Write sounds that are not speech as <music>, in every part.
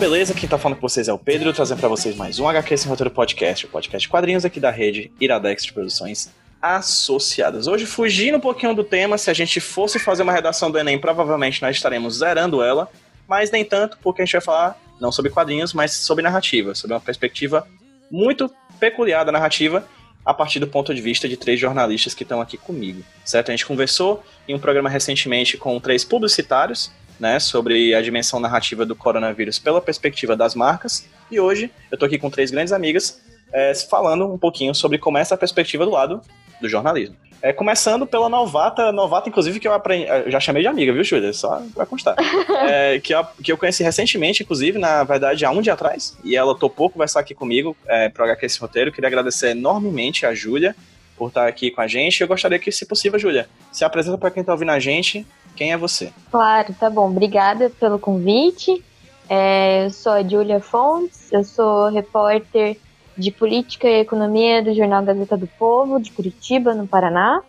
Beleza? Quem tá falando com vocês é o Pedro, trazendo para vocês mais um HQ Sem Roteiro Podcast, o podcast quadrinhos aqui da rede Iradex de Produções Associadas. Hoje, fugindo um pouquinho do tema, se a gente fosse fazer uma redação do Enem, provavelmente nós estaremos zerando ela, mas nem tanto, porque a gente vai falar não sobre quadrinhos, mas sobre narrativa, sobre uma perspectiva muito peculiar da narrativa a partir do ponto de vista de três jornalistas que estão aqui comigo, certo? A gente conversou em um programa recentemente com três publicitários, né, sobre a dimensão narrativa do coronavírus pela perspectiva das marcas. E hoje eu estou aqui com três grandes amigas é, falando um pouquinho sobre como é essa perspectiva do lado do jornalismo. É, começando pela novata, novata inclusive que eu aprendi, eu já chamei de amiga, viu, Júlia? Só pra constar. <laughs> É, que, eu, que eu conheci recentemente, inclusive, na verdade, há um dia atrás, e ela topou conversar aqui comigo é, pro HQ esse roteiro. Queria agradecer enormemente a Júlia por estar aqui com a gente. Eu gostaria que, se possível, Júlia, se apresenta para quem tá ouvindo a gente, quem é você? Claro, tá bom. Obrigada pelo convite. É, eu sou a Júlia Fontes, eu sou repórter de Política e Economia do Jornal Gazeta do Povo, de Curitiba, no Paraná.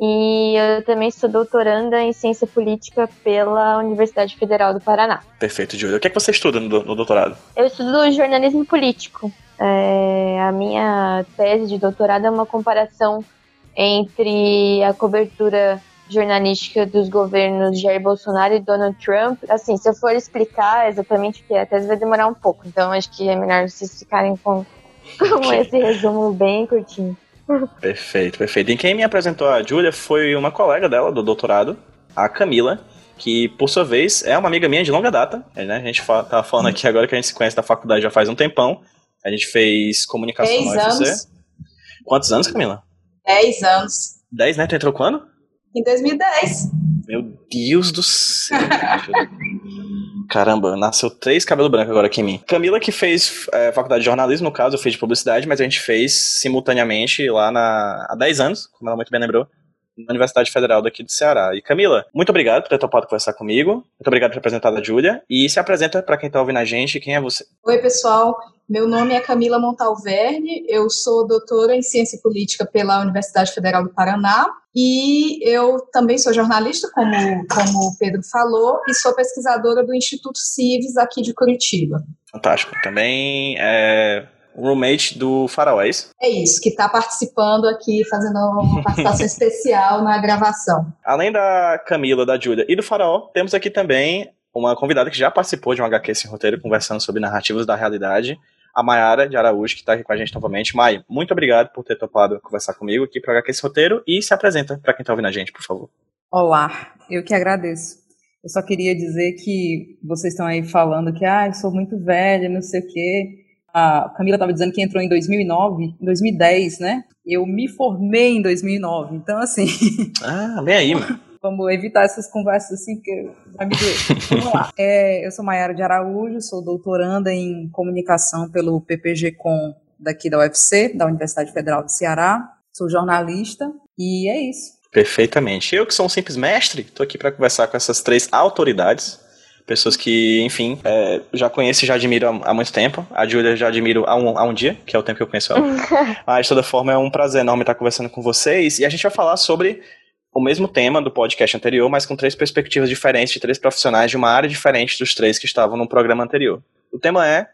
E eu também sou doutoranda em Ciência Política pela Universidade Federal do Paraná. Perfeito, Júlia. O que é que você estuda no, no doutorado? Eu estudo jornalismo político. É, a minha tese de doutorado é uma comparação entre a cobertura jornalística dos governos Jair Bolsonaro e Donald Trump. Assim, se eu for explicar exatamente o que é, a tese vai demorar um pouco. Então, acho que é melhor vocês ficarem com com esse resumo bem curtinho. Perfeito, perfeito. E quem me apresentou a Júlia foi uma colega dela do doutorado, a Camila, que por sua vez é uma amiga minha de longa data. Né? A gente tá falando aqui agora que a gente se conhece da faculdade já faz um tempão. A gente fez comunicação Dez UFC. Anos. Quantos anos, Camila? Dez anos. Dez, né? Tu entrou quando? Em 2010. Meu Deus do céu. Caramba, nasceu três cabelos brancos agora aqui em mim. Camila que fez é, faculdade de jornalismo, no caso, eu fiz de publicidade, mas a gente fez simultaneamente lá na, há 10 anos, como ela muito bem lembrou, na Universidade Federal daqui do Ceará. E Camila, muito obrigado por ter topado conversar comigo. Muito obrigado por ter apresentado a Júlia. E se apresenta para quem está ouvindo a gente, quem é você? Oi, pessoal. Meu nome é Camila Montalverne, eu sou doutora em Ciência Política pela Universidade Federal do Paraná e eu também sou jornalista, como, como o Pedro falou, e sou pesquisadora do Instituto Cives aqui de Curitiba. Fantástico. Também é roommate do Faraó, é isso? É isso, que está participando aqui, fazendo uma participação <laughs> especial na gravação. Além da Camila, da Júlia e do Faraó, temos aqui também uma convidada que já participou de um HQ Sem Roteiro, conversando sobre narrativas da realidade, a Mayara de Araújo, que está aqui com a gente novamente. Mai, muito obrigado por ter topado conversar comigo aqui para HQ Esse Roteiro e se apresenta para quem está ouvindo a gente, por favor. Olá, eu que agradeço. Eu só queria dizer que vocês estão aí falando que ah, eu sou muito velha, não sei o quê. A Camila estava dizendo que entrou em 2009, em 2010, né? Eu me formei em 2009, então assim. <laughs> Ah, vem aí, mano. Vamos evitar essas conversas assim, porque vai me doer. Vamos lá. <laughs> É, eu sou Maiara de Araújo, sou doutoranda em comunicação pelo PPG Com daqui da UFC, da Universidade Federal do Ceará. Sou jornalista e é isso. Perfeitamente. Eu que sou um simples mestre, estou aqui para conversar com essas três autoridades. Pessoas que, enfim, é, já conheço e já admiro há, há, muito tempo. A Júlia já admiro há um, há um dia, que é o tempo que eu conheço ela. <laughs> Mas, de toda forma, é um prazer enorme estar conversando com vocês. E a gente vai falar sobre o mesmo tema do podcast anterior, mas com três perspectivas diferentes de três profissionais de uma área diferente dos três que estavam no programa anterior. O tema é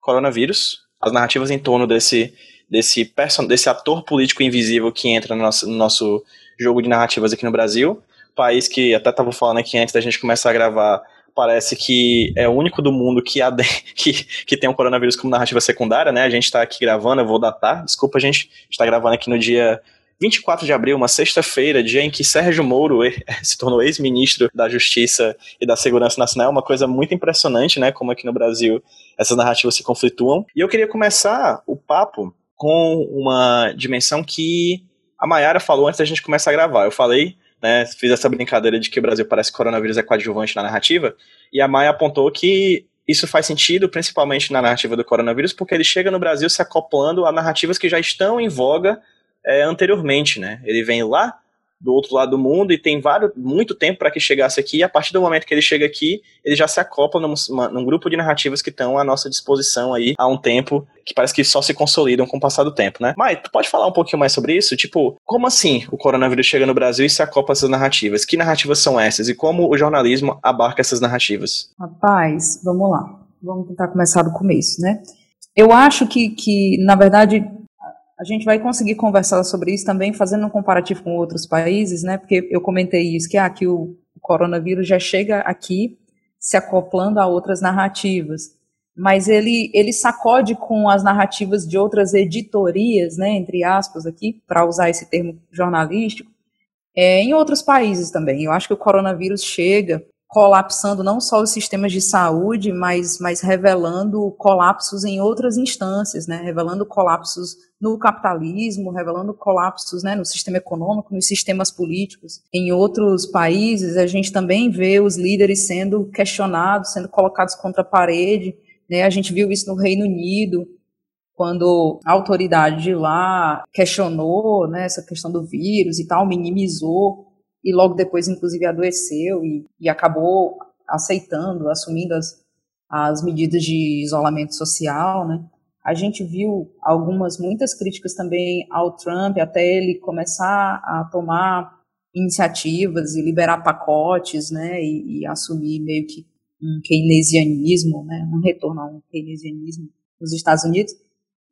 coronavírus, as narrativas em torno desse desse person desse ator político invisível que entra no nosso, no nosso jogo de narrativas aqui no Brasil, país que até estava falando aqui antes da gente começar a gravar, parece que é o único do mundo que, <laughs> que, que tem o um coronavírus como narrativa secundária, né? A gente está aqui gravando, eu vou datar, desculpa, a gente está gravando aqui no dia 24 de abril, uma sexta-feira, dia em que Sérgio Moro <laughs> se tornou ex-ministro da Justiça e da Segurança Nacional, é uma coisa muito impressionante, né? Como aqui no Brasil essas narrativas se conflituam. E eu queria começar o papo com uma dimensão que a Mayara falou antes da gente começar a gravar. Eu falei, né, fiz essa brincadeira de que o Brasil parece coronavírus é coadjuvante na narrativa, e a Maia apontou que isso faz sentido, principalmente na narrativa do coronavírus, porque ele chega no Brasil se acoplando a narrativas que já estão em voga é, anteriormente, né? Ele vem lá do outro lado do mundo e tem vários, muito tempo para que chegasse aqui, a partir do momento que ele chega aqui, ele já se acopla num, num grupo de narrativas que estão à nossa disposição aí há um tempo, que parece que só se consolidam com o passar do tempo, né? Mas tu pode falar um pouquinho mais sobre isso? Tipo, como assim o coronavírus chega no Brasil e se acopla essas narrativas? Que narrativas são essas e como o jornalismo abarca essas narrativas? Rapaz, vamos lá. vamos tentar começar do começo, né? Eu acho que, que, na verdade, a gente vai conseguir conversar sobre isso também, fazendo um comparativo com outros países, né? Porque eu comentei isso, que aqui ah, o coronavírus já chega aqui se acoplando a outras narrativas. Mas ele, ele sacode com as narrativas de outras editorias, né, entre aspas aqui, para usar esse termo jornalístico, é, em outros países também. Eu acho que o coronavírus chega colapsando não só os sistemas de saúde, mas, mas revelando colapsos em outras instâncias, né, revelando colapsos no capitalismo, revelando colapsos né, no sistema econômico, nos sistemas políticos. Em outros países, a gente também vê os líderes sendo questionados, sendo colocados contra a parede. Né, a gente viu isso no Reino Unido, quando a autoridade de lá questionou né, essa questão do vírus e tal, minimizou e logo depois, inclusive, adoeceu e, e acabou aceitando, assumindo as, as medidas de isolamento social, né? A gente viu algumas, muitas críticas também ao Trump, até ele começar a tomar iniciativas e liberar pacotes, né, e, e assumir meio que um keynesianismo, né, um retorno a um keynesianismo nos Estados Unidos.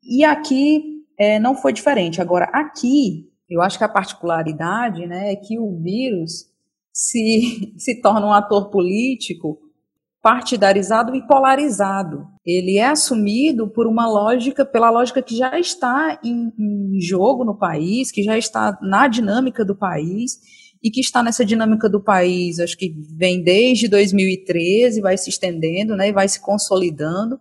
E aqui é, não foi diferente. Agora, aqui eu acho que a particularidade né, é que o vírus se, <laughs> se torna um ator político partidarizado e polarizado. Ele é assumido por uma lógica, pela lógica que já está em, em jogo no país, que já está na dinâmica do país e que está nessa dinâmica do país, acho que vem desde 2013, vai se estendendo, né, e vai se consolidando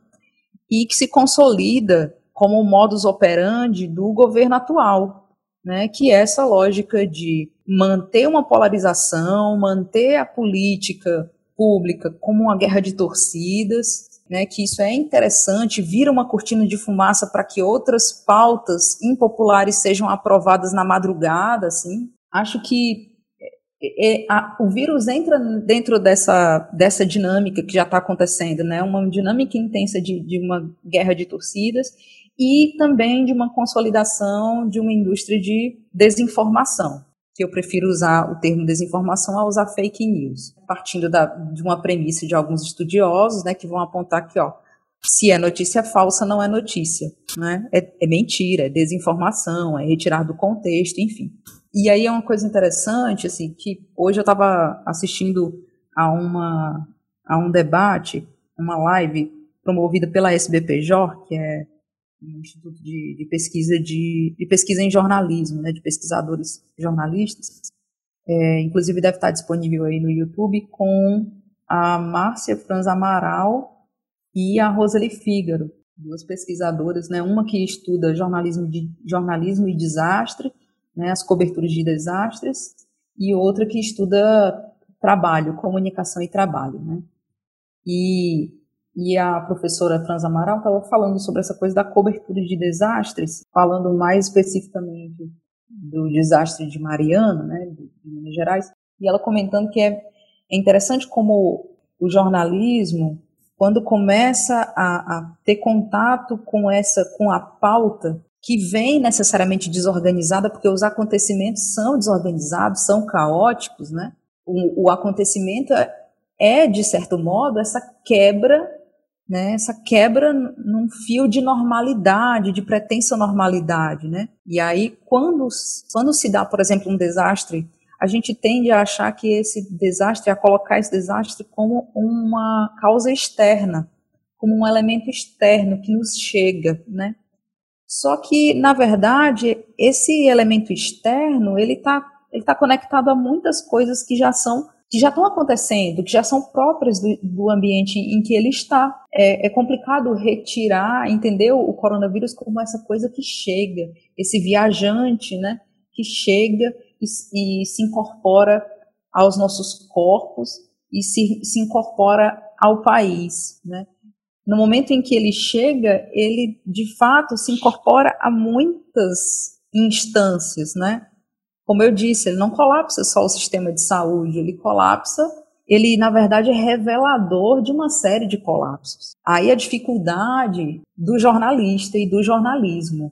e que se consolida como o modus operandi do governo atual, né, que é essa lógica de manter uma polarização, manter a política pública como uma guerra de torcidas, né, que isso é interessante, vira uma cortina de fumaça para que outras pautas impopulares sejam aprovadas na madrugada, assim. Acho que é, é a, o vírus entra dentro dessa, dessa dinâmica que já está acontecendo, né, uma dinâmica intensa de, de uma guerra de torcidas, e também de uma consolidação de uma indústria de desinformação, que eu prefiro usar o termo desinformação a usar fake news, partindo da, de uma premissa de alguns estudiosos, né, que vão apontar que, ó, se é notícia falsa, não é notícia, né? É, é mentira, é desinformação, é retirar do contexto, enfim. E aí é uma coisa interessante, assim, que hoje eu estava assistindo a uma a um debate, uma live promovida pela SBPJ, que é instituto de, de pesquisa de, de, pesquisa em jornalismo, né, de pesquisadores jornalistas. É, inclusive deve estar disponível aí no YouTube com a Márcia Franz Amaral e a Roseli Fígaro, duas pesquisadoras, né, uma que estuda jornalismo, de, jornalismo e desastre, né, as coberturas de desastres, e outra que estuda trabalho, comunicação e trabalho, né. E e a professora Franz Amaral estava falando sobre essa coisa da cobertura de desastres, falando mais especificamente do desastre de Mariana, né, de Minas Gerais, e ela comentando que é, é interessante como o jornalismo, quando começa a, a ter contato com essa, com a pauta, que vem necessariamente desorganizada, porque os acontecimentos são desorganizados, são caóticos, né? O, o acontecimento é, é, de certo modo, essa quebra né, essa quebra num fio de normalidade, de pretensa normalidade, né? E aí, quando, quando se dá, por exemplo, um desastre, a gente tende a achar que esse desastre, a colocar esse desastre como uma causa externa, como um elemento externo que nos chega, né? Só que, na verdade, esse elemento externo, ele está ele tá conectado a muitas coisas que já são que já estão acontecendo, que já são próprias do, do ambiente em que ele está. É, é, complicado retirar, entender o coronavírus como essa coisa que chega, esse viajante, né, que chega e, e se incorpora aos nossos corpos e se, se incorpora ao país, né. No momento em que ele chega, ele de fato se incorpora a muitas instâncias, né? Como eu disse, ele não colapsa só o sistema de saúde, ele colapsa, ele na verdade é revelador de uma série de colapsos. Aí a dificuldade do jornalista e do jornalismo,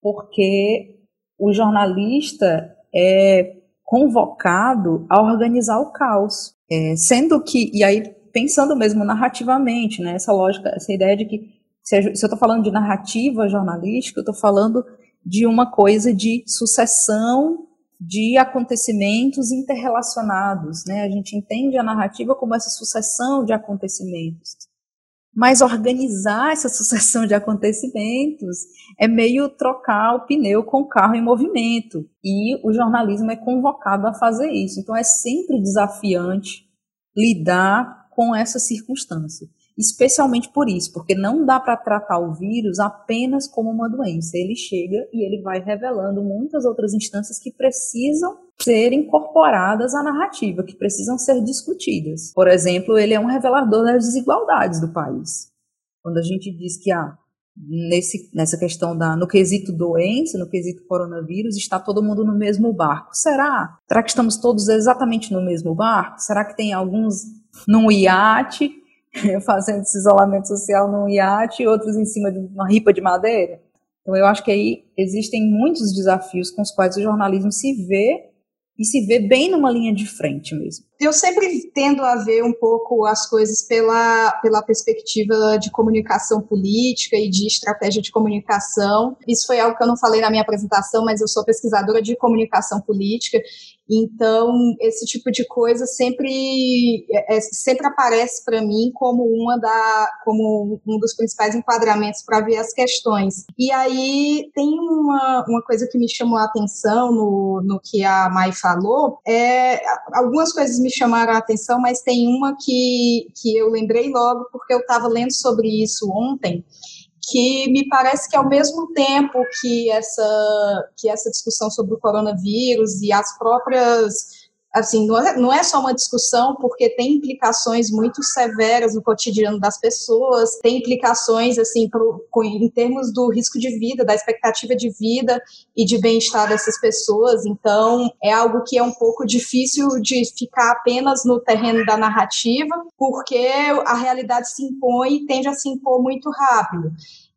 porque o jornalista é convocado a organizar o caos, é, sendo que, e aí pensando mesmo narrativamente, né? Essa lógica, essa ideia de que se, eu estou falando de narrativa jornalística, eu estou falando de uma coisa de sucessão de acontecimentos interrelacionados, né? A gente entende a narrativa como essa sucessão de acontecimentos. Mas organizar essa <laughs> sucessão de acontecimentos é meio trocar o pneu com o carro em movimento. E o jornalismo é convocado a fazer isso. Então é sempre desafiante lidar com essa circunstância especialmente por isso, porque não dá para tratar o vírus apenas como uma doença. Ele chega e ele vai revelando muitas outras instâncias que precisam ser incorporadas à narrativa, que precisam ser discutidas. Por exemplo, ele é um revelador das desigualdades do país. Quando a gente diz que ah, nesse, nessa questão da no quesito doença, no quesito coronavírus, está todo mundo no mesmo barco. Será? Será que estamos todos exatamente no mesmo barco? Será que tem alguns num iate <laughs> fazendo esse isolamento social num iate, outros em cima de uma ripa de madeira. Então, eu acho que aí existem muitos desafios com os quais o jornalismo se vê e se vê bem numa linha de frente mesmo. Eu sempre tendo a ver um pouco as coisas pela, pela perspectiva de comunicação política e de estratégia de comunicação. Isso foi algo que eu não falei na minha apresentação, mas eu sou pesquisadora de comunicação política então, esse tipo de coisa sempre, é, é sempre aparece para mim como uma da, como um dos principais enquadramentos para ver as questões. E aí tem uma, uma coisa que me chamou a atenção no, no que a Mai falou. É, algumas coisas me chamaram a atenção, mas tem uma que, que eu lembrei logo porque eu estava lendo sobre isso ontem que me parece que ao mesmo tempo que essa, que essa discussão sobre o coronavírus e as próprias assim, não é, não é só uma discussão, porque tem implicações muito severas no cotidiano das pessoas, tem implicações, assim, pro, em termos do risco de vida, da expectativa de vida e de bem-estar dessas pessoas, então é algo que é um pouco difícil de ficar apenas no terreno da narrativa, porque a realidade se impõe e tende a se impor muito rápido.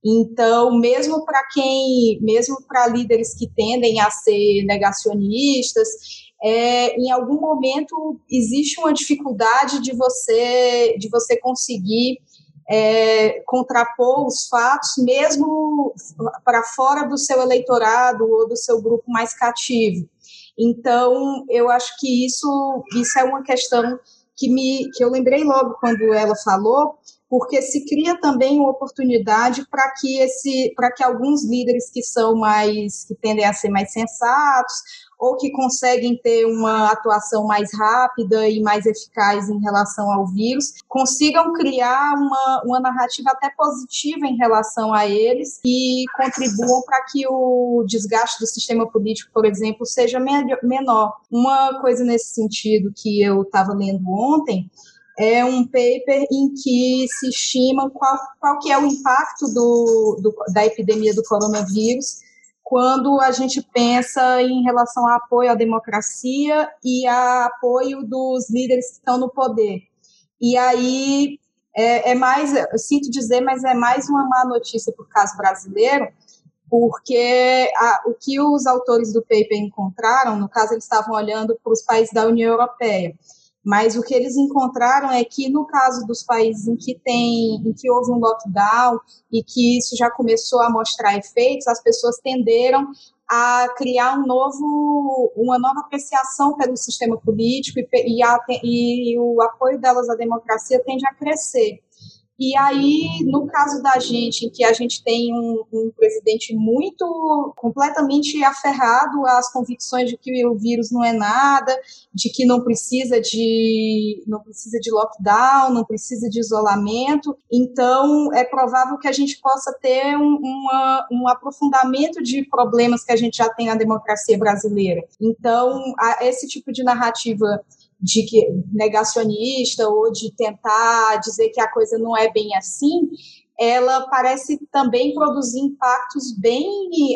Então, mesmo para quem, mesmo para líderes que tendem a ser negacionistas, é, em algum momento existe uma dificuldade de você de você conseguir é, contrapor os fatos, mesmo para fora do seu eleitorado ou do seu grupo mais cativo. Então, eu acho que isso, isso é uma questão que, me, que eu lembrei logo quando ela falou, porque se cria também uma oportunidade para que esse, para que alguns líderes que são mais, que tendem a ser mais sensatos ou que conseguem ter uma atuação mais rápida e mais eficaz em relação ao vírus, consigam criar uma, uma narrativa até positiva em relação a eles e contribuam para que o desgaste do sistema político, por exemplo, seja menor. Uma coisa nesse sentido que eu estava lendo ontem é um paper em que se estima qual, qual que é o impacto do, do, da epidemia do coronavírus quando a gente pensa em relação ao apoio à democracia e a apoio dos líderes que estão no poder. E aí é, é mais, sinto dizer, mas é mais uma má notícia para o caso brasileiro, porque a, o que os autores do paper encontraram, no caso, eles estavam olhando para os países da União Europeia. Mas o que eles encontraram é que no caso dos países em que tem, em que houve um lockdown e que isso já começou a mostrar efeitos, as pessoas tenderam a criar um novo, uma nova apreciação pelo sistema político e, e, a, e o apoio delas à democracia tende a crescer. E aí, no caso da gente, em que a gente tem um, um, presidente muito completamente aferrado às convicções de que o vírus não é nada, de que não precisa de não precisa de lockdown, não precisa de isolamento, então é provável que a gente possa ter um, uma, um aprofundamento de problemas que a gente já tem na democracia brasileira. Então, a, esse tipo de narrativa de que negacionista ou de tentar dizer que a coisa não é bem assim, ela parece também produzir impactos bem,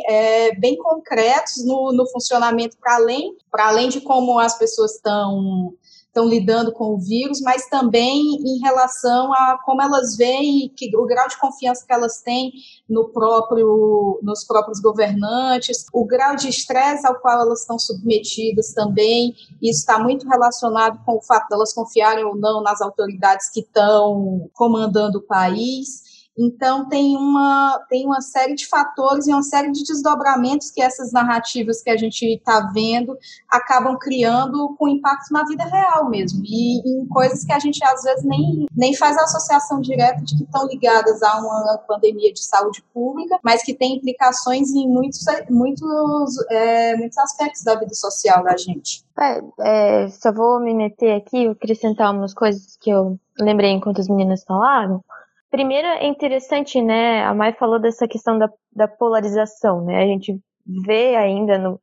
é, bem concretos no, no funcionamento para além, além de como as pessoas estão estão lidando com o vírus, mas também em relação a como elas veem que o grau de confiança que elas têm no próprio, nos próprios governantes, o grau de estresse ao qual elas estão submetidas também. Isso está muito relacionado com o fato de elas confiarem ou não nas autoridades que estão comandando o país. Então, tem uma, tem uma série de fatores e uma série de desdobramentos que essas narrativas que a gente está vendo acabam criando com impacto na vida real mesmo. E em coisas que a gente, às vezes, nem, nem faz a associação direta de que estão ligadas a uma pandemia de saúde pública, mas que tem implicações em muitos, muitos, é, muitos aspectos da vida social da gente. É, é, só vou me meter aqui, acrescentar umas coisas que eu lembrei enquanto as meninas falaram. Primeiro é interessante, né? A Mai falou dessa questão da, da polarização, né? A gente vê ainda no,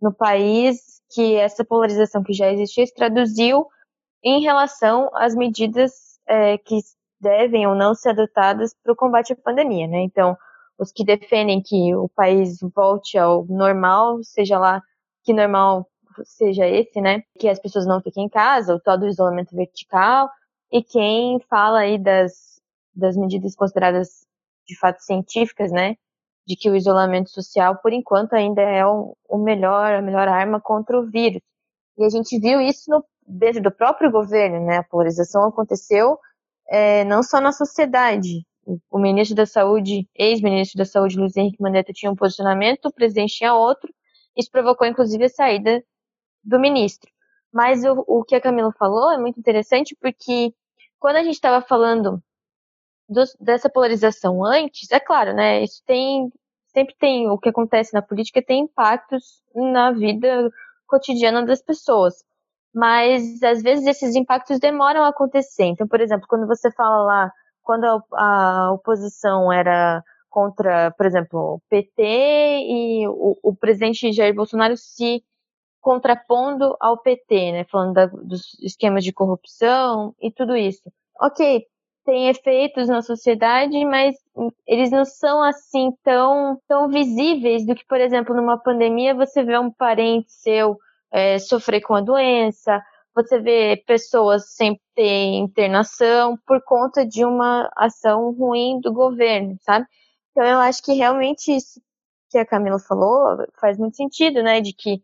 no país que essa polarização que já existia se traduziu em relação às medidas é, que devem ou não ser adotadas para o combate à pandemia, né? Então, os que defendem que o país volte ao normal, seja lá que normal seja esse, né? Que as pessoas não fiquem em casa, o tal do isolamento vertical, e quem fala aí das das medidas consideradas de fato científicas, né, de que o isolamento social, por enquanto, ainda é o, o melhor, a melhor arma contra o vírus. E a gente viu isso no, desde o próprio governo, né, a polarização aconteceu é, não só na sociedade. O ministro da Saúde, ex-ministro da Saúde, Luiz Henrique Mandetta, tinha um posicionamento, o presidente tinha outro. Isso provocou, inclusive, a saída do ministro. Mas o, o que a Camila falou é muito interessante porque quando a gente estava falando do, dessa polarização antes, é claro, né? Isso tem sempre tem o que acontece na política tem impactos na vida cotidiana das pessoas. Mas às vezes esses impactos demoram a acontecer. Então, por exemplo, quando você fala lá, quando a, a oposição era contra, por exemplo, o PT e o, o, presidente Jair Bolsonaro se contrapondo ao PT, né, falando da, dos esquemas de corrupção e tudo isso. Ok, tem efeitos na sociedade, mas eles não são assim tão, tão visíveis do que, por exemplo, numa pandemia você vê um parente seu é, sofrer com a doença, você vê pessoas sem ter internação por conta de uma ação ruim do governo, sabe? Então eu acho que realmente isso que a Camila falou faz muito sentido, né? De que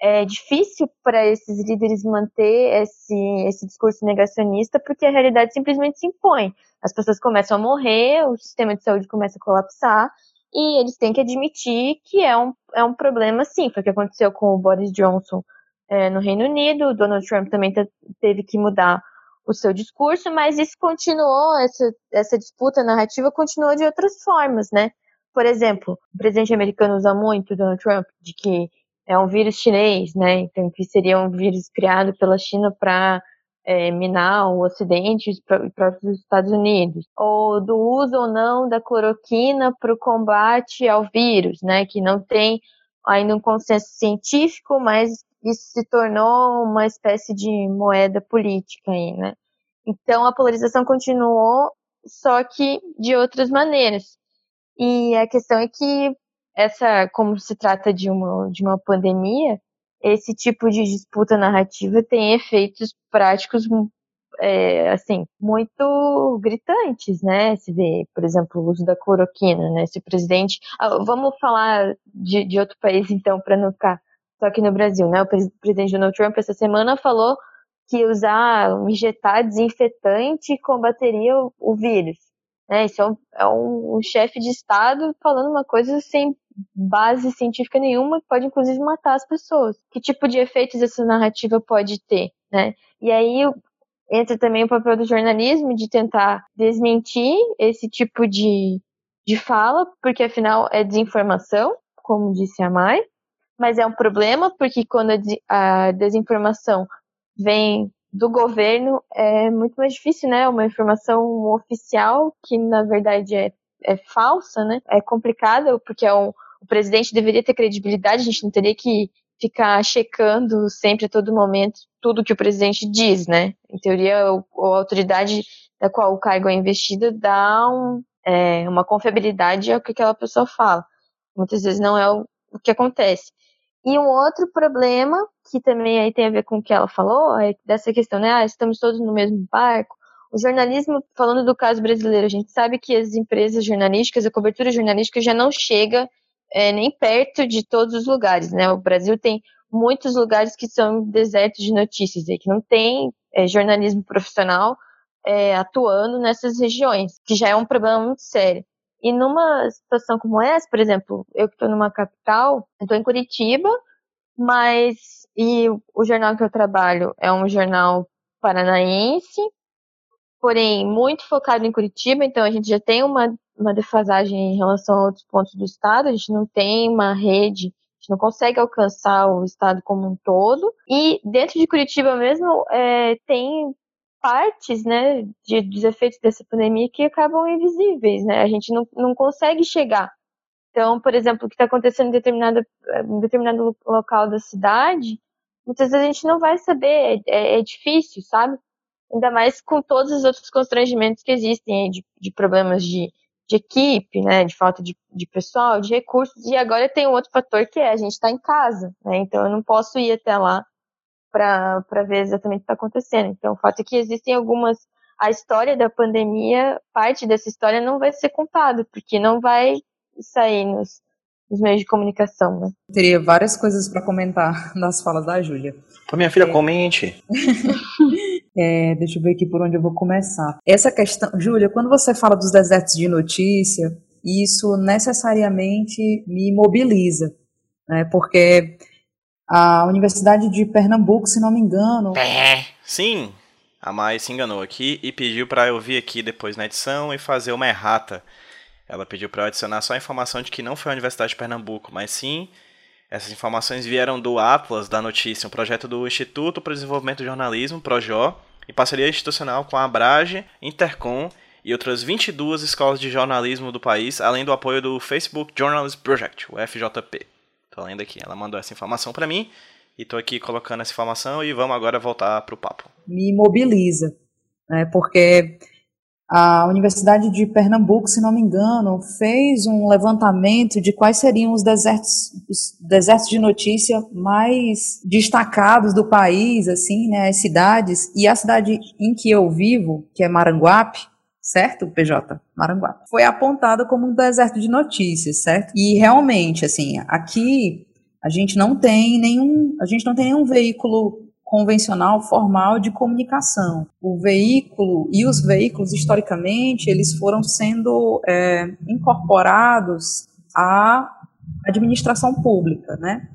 é difícil para esses líderes manter esse, esse discurso negacionista porque a realidade simplesmente se impõe. As pessoas começam a morrer, o sistema de saúde começa a colapsar e eles têm que admitir que é um, é um problema sim. Foi o que aconteceu com o Boris Johnson é, no Reino Unido, o Donald Trump também teve que mudar o seu discurso, mas isso continuou, essa, essa disputa narrativa continuou de outras formas, né? Por exemplo, o presidente americano usa muito, Donald Trump, de que é um vírus chinês, né? Então, que seria um vírus criado pela China para é, minar o Ocidente e os próprios Estados Unidos. Ou do uso ou não da cloroquina para o combate ao vírus, né? Que não tem ainda um consenso científico, mas isso se tornou uma espécie de moeda política aí, né? Então, a polarização continuou, só que de outras maneiras. E a questão é que essa, como se trata de uma, de uma pandemia, esse tipo de disputa narrativa tem efeitos práticos é, assim, muito gritantes, né? Se vê, por exemplo, o uso da cloroquina, né? Se o presidente. Ah, vamos falar de, de outro país, então, para não ficar só aqui no Brasil, né? O presidente Donald Trump essa semana falou que usar, injetar desinfetante combateria o, o vírus. Né? Isso é um, é um, um chefe de Estado falando uma coisa sem base científica nenhuma, pode inclusive matar as pessoas. Que tipo de efeitos essa narrativa pode ter, né? E aí entra também o papel do jornalismo de tentar desmentir esse tipo de, de fala, porque afinal é desinformação, como disse a Mai, mas é um problema porque quando a desinformação vem do governo é muito mais difícil, né? Uma informação oficial que na verdade é, é falsa, né? É complicada porque é um, o presidente deveria ter credibilidade, a gente não teria que ficar checando sempre a todo momento tudo que o presidente diz, né? Em teoria, a autoridade da qual o cargo é investido dá um, é, uma confiabilidade ao que aquela pessoa fala. Muitas vezes não é o, o que acontece. E um outro problema, que também aí tem a ver com o que ela falou, é dessa questão, né? Ah, estamos todos no mesmo barco. O jornalismo, falando do caso brasileiro, a gente sabe que as empresas jornalísticas, a cobertura jornalística já não chega é, nem perto de todos os lugares, né? O Brasil tem muitos lugares que são desertos de notícias e que não tem é, jornalismo profissional é, atuando nessas regiões, que já é um problema muito sério. E numa situação como essa, por exemplo, eu que estou numa capital, estou em Curitiba, mas e o jornal que eu trabalho é um jornal paranaense, porém muito focado em Curitiba, então a gente já tem uma, uma defasagem em relação a outros pontos do estado, a gente não tem uma rede, a gente não consegue alcançar o estado como um todo. E dentro de Curitiba mesmo é, tem partes, né, de, dos efeitos dessa pandemia que acabam invisíveis, né? A gente não, não consegue chegar. Então, por exemplo, o que está acontecendo em determinado, em determinado local da cidade, muitas vezes a gente não vai saber, é, é difícil, sabe? Ainda mais com todos os outros constrangimentos que existem, de, de problemas de, de equipe, né, de falta de, de pessoal, de recursos, e agora tem um outro fator que é a gente está em casa, né, então eu não posso ir até lá para ver exatamente o que está acontecendo. Então, o fato é que existem algumas. A história da pandemia, parte dessa história não vai ser contada, porque não vai sair nos, nos meios de comunicação, né? Teria várias coisas para comentar <laughs> nas falas da Júlia. Ô, minha filha, é... comente. <laughs> é, deixa eu ver aqui por onde eu vou começar. Essa questão, Júlia, quando você fala dos desertos de notícia, isso necessariamente me mobiliza, né? Porque a Universidade de Pernambuco, se não me engano. É, sim. A Mai se enganou aqui e pediu para eu vir aqui depois na edição e fazer uma errata. Ela pediu para eu adicionar só a informação de que não foi a Universidade de Pernambuco, mas sim essas informações vieram do Atlas da Notícia, um projeto do Instituto para o Desenvolvimento do Jornalismo, PROJO, em parceria institucional com a Abrage, Intercom e outras 22 escolas de jornalismo do país, além do apoio do Facebook Journalism Project, o FJP. Tô lendo aqui. Ela mandou essa informação para mim e tô aqui colocando essa informação e vamos agora voltar pro papo. Me mobiliza, né? Porque a Universidade de Pernambuco, se não me engano, fez um levantamento de quais seriam os desertos, os desertos de notícia mais destacados do país, assim, né, as cidades. E a cidade em que eu vivo, que é Maranguape, certo, PJ? Maranguape. Foi apontada como um deserto de notícias, certo? E realmente, assim, aqui a gente não tem nenhum, a gente não tem nenhum veículo convencional formal de comunicação. O veículo e os veículos historicamente eles foram sendo é, incorporados à administração pública, né?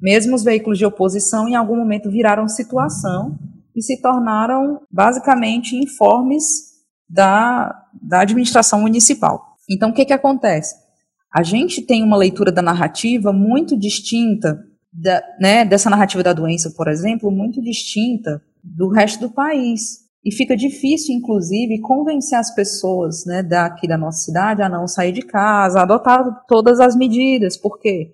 Mesmo os veículos de oposição em algum momento viraram situação e se tornaram basicamente informes da, da administração municipal. Então, o que, que acontece? A gente tem uma leitura da narrativa muito distinta, da, né, dessa narrativa da doença, por exemplo, muito distinta do resto do país. E fica difícil, inclusive, convencer as pessoas né, daqui da nossa cidade a não sair de casa, a adotar todas as medidas. Por quê?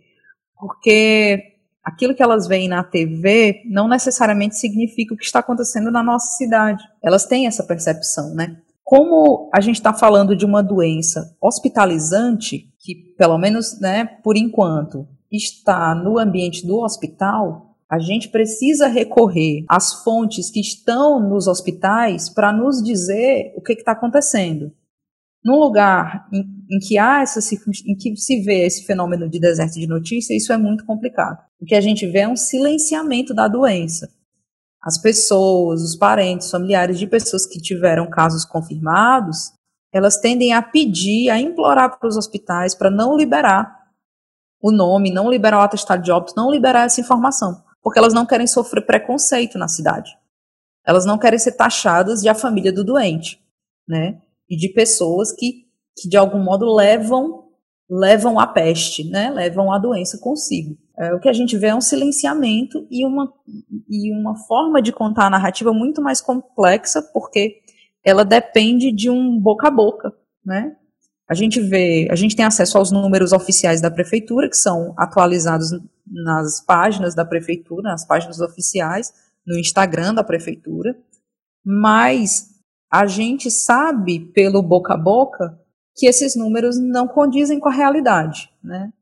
Porque aquilo que elas veem na TV não necessariamente significa o que está acontecendo na nossa cidade. Elas têm essa percepção, né? Como a gente está falando de uma doença hospitalizante, que pelo menos, né, por enquanto, está no ambiente do hospital, a gente precisa recorrer às fontes que estão nos hospitais para nos dizer o que está acontecendo. Num lugar em, em, que há essa, em que se vê esse fenômeno de deserto de notícia, isso é muito complicado. O que a gente vê é um silenciamento da doença as pessoas, os parentes, familiares de pessoas que tiveram casos confirmados, elas tendem a pedir, a implorar para os hospitais para não liberar o nome, não liberar o atestado de óbito, não liberar essa informação, porque elas não querem sofrer preconceito na cidade. Elas não querem ser taxadas de a família do doente, né? E de pessoas que, que de algum modo levam levam a peste, né? Levam a doença consigo. É, o que a gente vê é um silenciamento e uma, e uma forma de contar a narrativa muito mais complexa, porque ela depende de um boca a boca, né? A gente vê, a gente tem acesso aos números oficiais da prefeitura, que são atualizados nas páginas da prefeitura, nas páginas oficiais, no Instagram da prefeitura, mas a gente sabe pelo boca a boca que esses números não condizem com a realidade, né?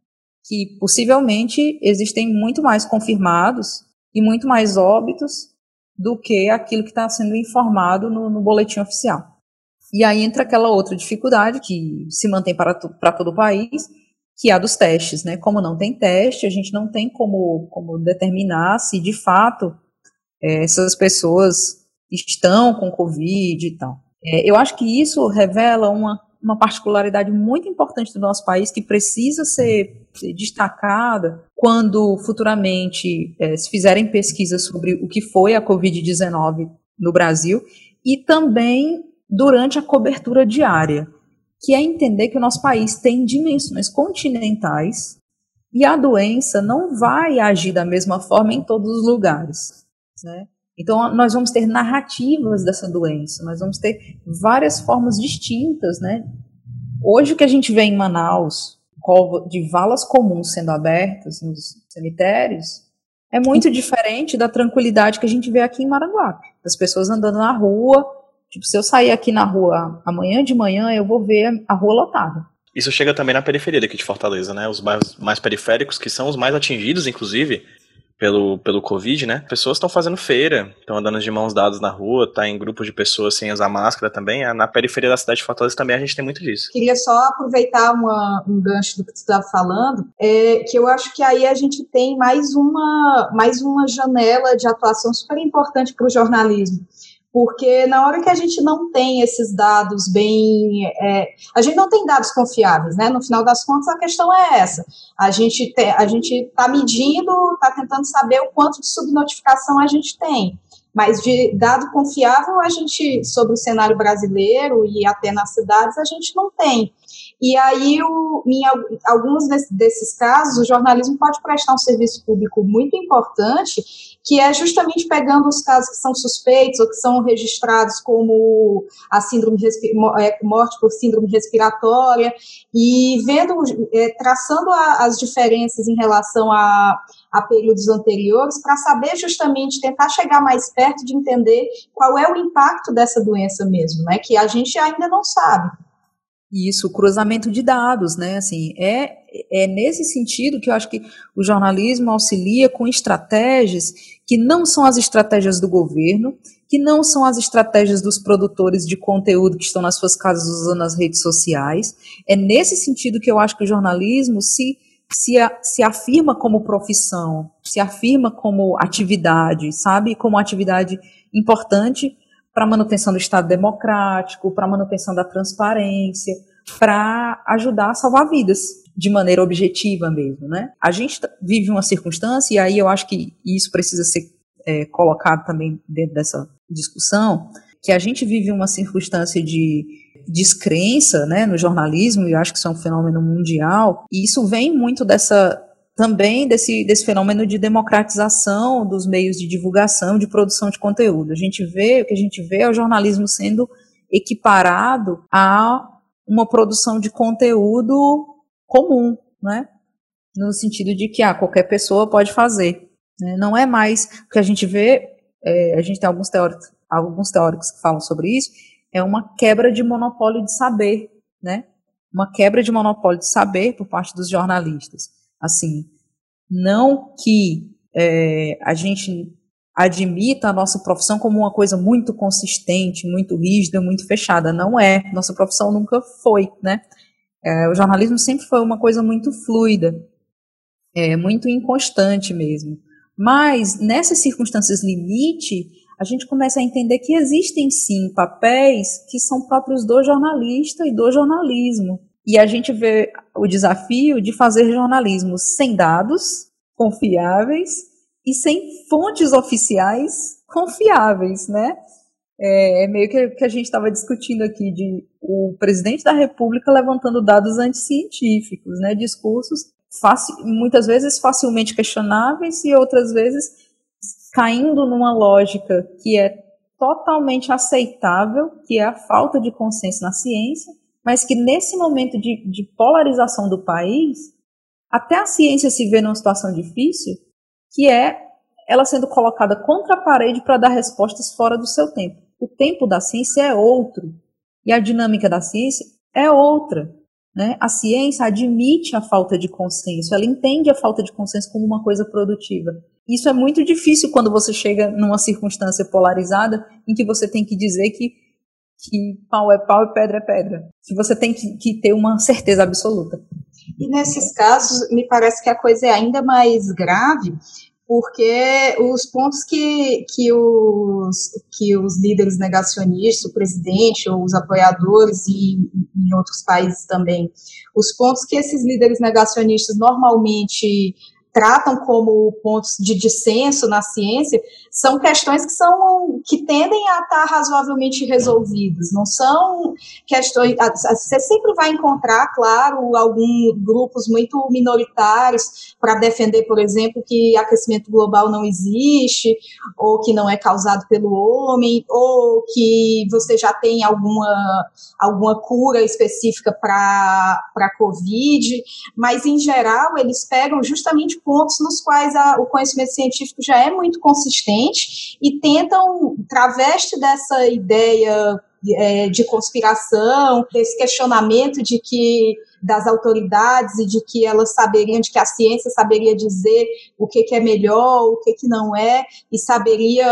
que possivelmente existem muito mais confirmados e muito mais óbitos do que aquilo que está sendo informado no, no, boletim oficial. E aí entra aquela outra dificuldade que se mantém para, para todo o país, que é a dos testes, né? Como não tem teste, a gente não tem como, como determinar se de fato é, essas pessoas estão com Covid e tal. É, eu acho que isso revela uma, uma particularidade muito importante do nosso país que precisa ser destacada quando futuramente é, se fizerem pesquisas sobre o que foi a Covid-19 no Brasil e também durante a cobertura diária, que é entender que o nosso país tem dimensões continentais e a doença não vai agir da mesma forma em todos os lugares. Né? Então, nós vamos ter narrativas dessa doença, nós vamos ter várias formas distintas, né? Hoje, o que a gente vê em Manaus, de valas comuns sendo abertas nos cemitérios, é muito diferente da tranquilidade que a gente vê aqui em Maranguape. Das pessoas andando na rua, tipo, se eu sair aqui na rua amanhã de manhã, eu vou ver a rua lotada. Isso chega também na periferia daqui de Fortaleza, né? Os bairros mais periféricos, que são os mais atingidos, inclusive, pelo, pelo Covid, né? Pessoas estão fazendo feira, estão andando de mãos dadas na rua, tá em grupos de pessoas sem usar máscara também. Na periferia da cidade de Fortaleza também a gente tem muito disso. Queria só aproveitar uma, um gancho do que você estava falando, é, que eu acho que aí a gente tem mais uma, mais uma janela de atuação super importante para o jornalismo porque na hora que a gente não tem esses dados bem. É, a gente não tem dados confiáveis, né? No final das contas, a questão é essa. A gente está medindo, está tentando saber o quanto de subnotificação a gente tem. Mas de dado confiável, a gente, sobre o cenário brasileiro e até nas cidades, a gente não tem. E aí, o, em alguns desses casos, o jornalismo pode prestar um serviço público muito importante, que é justamente pegando os casos que são suspeitos ou que são registrados como a síndrome é, morte por síndrome respiratória e vendo, é, traçando a, as diferenças em relação a, a períodos anteriores para saber justamente tentar chegar mais perto de entender qual é o impacto dessa doença mesmo, né? Que a gente ainda não sabe. Isso, cruzamento de dados, né? Assim, é, é nesse sentido que eu acho que o jornalismo auxilia com estratégias que não são as estratégias do governo, que não são as estratégias dos produtores de conteúdo que estão nas suas casas usando as redes sociais. É nesse sentido que eu acho que o jornalismo se, se, se afirma como profissão, se afirma como atividade, sabe? Como atividade importante para a manutenção do Estado democrático, para a manutenção da transparência, para ajudar a salvar vidas de maneira objetiva mesmo, né? A gente vive uma circunstância, e aí eu acho que isso precisa ser é, colocado também dentro dessa discussão, que a gente vive uma circunstância de descrença né, no jornalismo, e eu acho que isso é um fenômeno mundial, e isso vem muito dessa também desse, desse fenômeno de democratização dos meios de divulgação, de produção de conteúdo. A gente vê, o que a gente vê é o jornalismo sendo equiparado a uma produção de conteúdo comum, né? No sentido de que ah, qualquer pessoa pode fazer. Né? Não é mais o que a gente vê, é, a gente tem alguns teóricos, alguns teóricos que falam sobre isso, é uma quebra de monopólio de saber, né? Uma quebra de monopólio de saber por parte dos jornalistas. Assim, não que é, a gente admita a nossa profissão como uma coisa muito consistente, muito rígida, muito fechada. Não é. Nossa profissão nunca foi, né? É, o jornalismo sempre foi uma coisa muito fluida, é, muito inconstante mesmo. Mas nessas circunstâncias limite, a gente começa a entender que existem sim papéis que são próprios do jornalista e do jornalismo. E a gente vê o desafio de fazer jornalismo sem dados confiáveis e sem fontes oficiais confiáveis, né? É, é meio que, que a gente estava discutindo aqui de o presidente da República levantando dados anticientíficos, né? Discursos muitas vezes facilmente questionáveis e outras vezes caindo numa lógica que é totalmente aceitável, que é a falta de consenso na ciência, mas que nesse momento de, de polarização do país, até a ciência se vê numa situação difícil, que é ela sendo colocada contra a parede para dar respostas fora do seu tempo. O tempo da ciência é outro e a dinâmica da ciência é outra. Né? A ciência admite a falta de consenso, ela entende a falta de consenso como uma coisa produtiva. Isso é muito difícil quando você chega numa circunstância polarizada em que você tem que dizer que, que pau é pau e pedra é pedra. Que você tem que, que ter uma certeza absoluta. E nesses casos, me parece que a coisa é ainda mais grave, porque os pontos que, que, os, que os líderes negacionistas, o presidente ou os apoiadores e em outros países também, os pontos que esses líderes negacionistas normalmente tratam como pontos de dissenso na ciência são questões que são que tendem a estar razoavelmente resolvidas. Não são questões. Você sempre vai encontrar, claro, alguns grupos muito minoritários para defender, por exemplo, que aquecimento global não existe, ou que não é causado pelo homem, ou que você já tem alguma, alguma cura específica para a Covid, mas em geral eles pegam justamente pontos nos quais a, o conhecimento científico já é muito consistente e tentam, traveste dessa ideia é, de conspiração, desse questionamento de que das autoridades e de que elas saberiam, de que a ciência saberia dizer o que, que é melhor, o que, que não é, e saberia,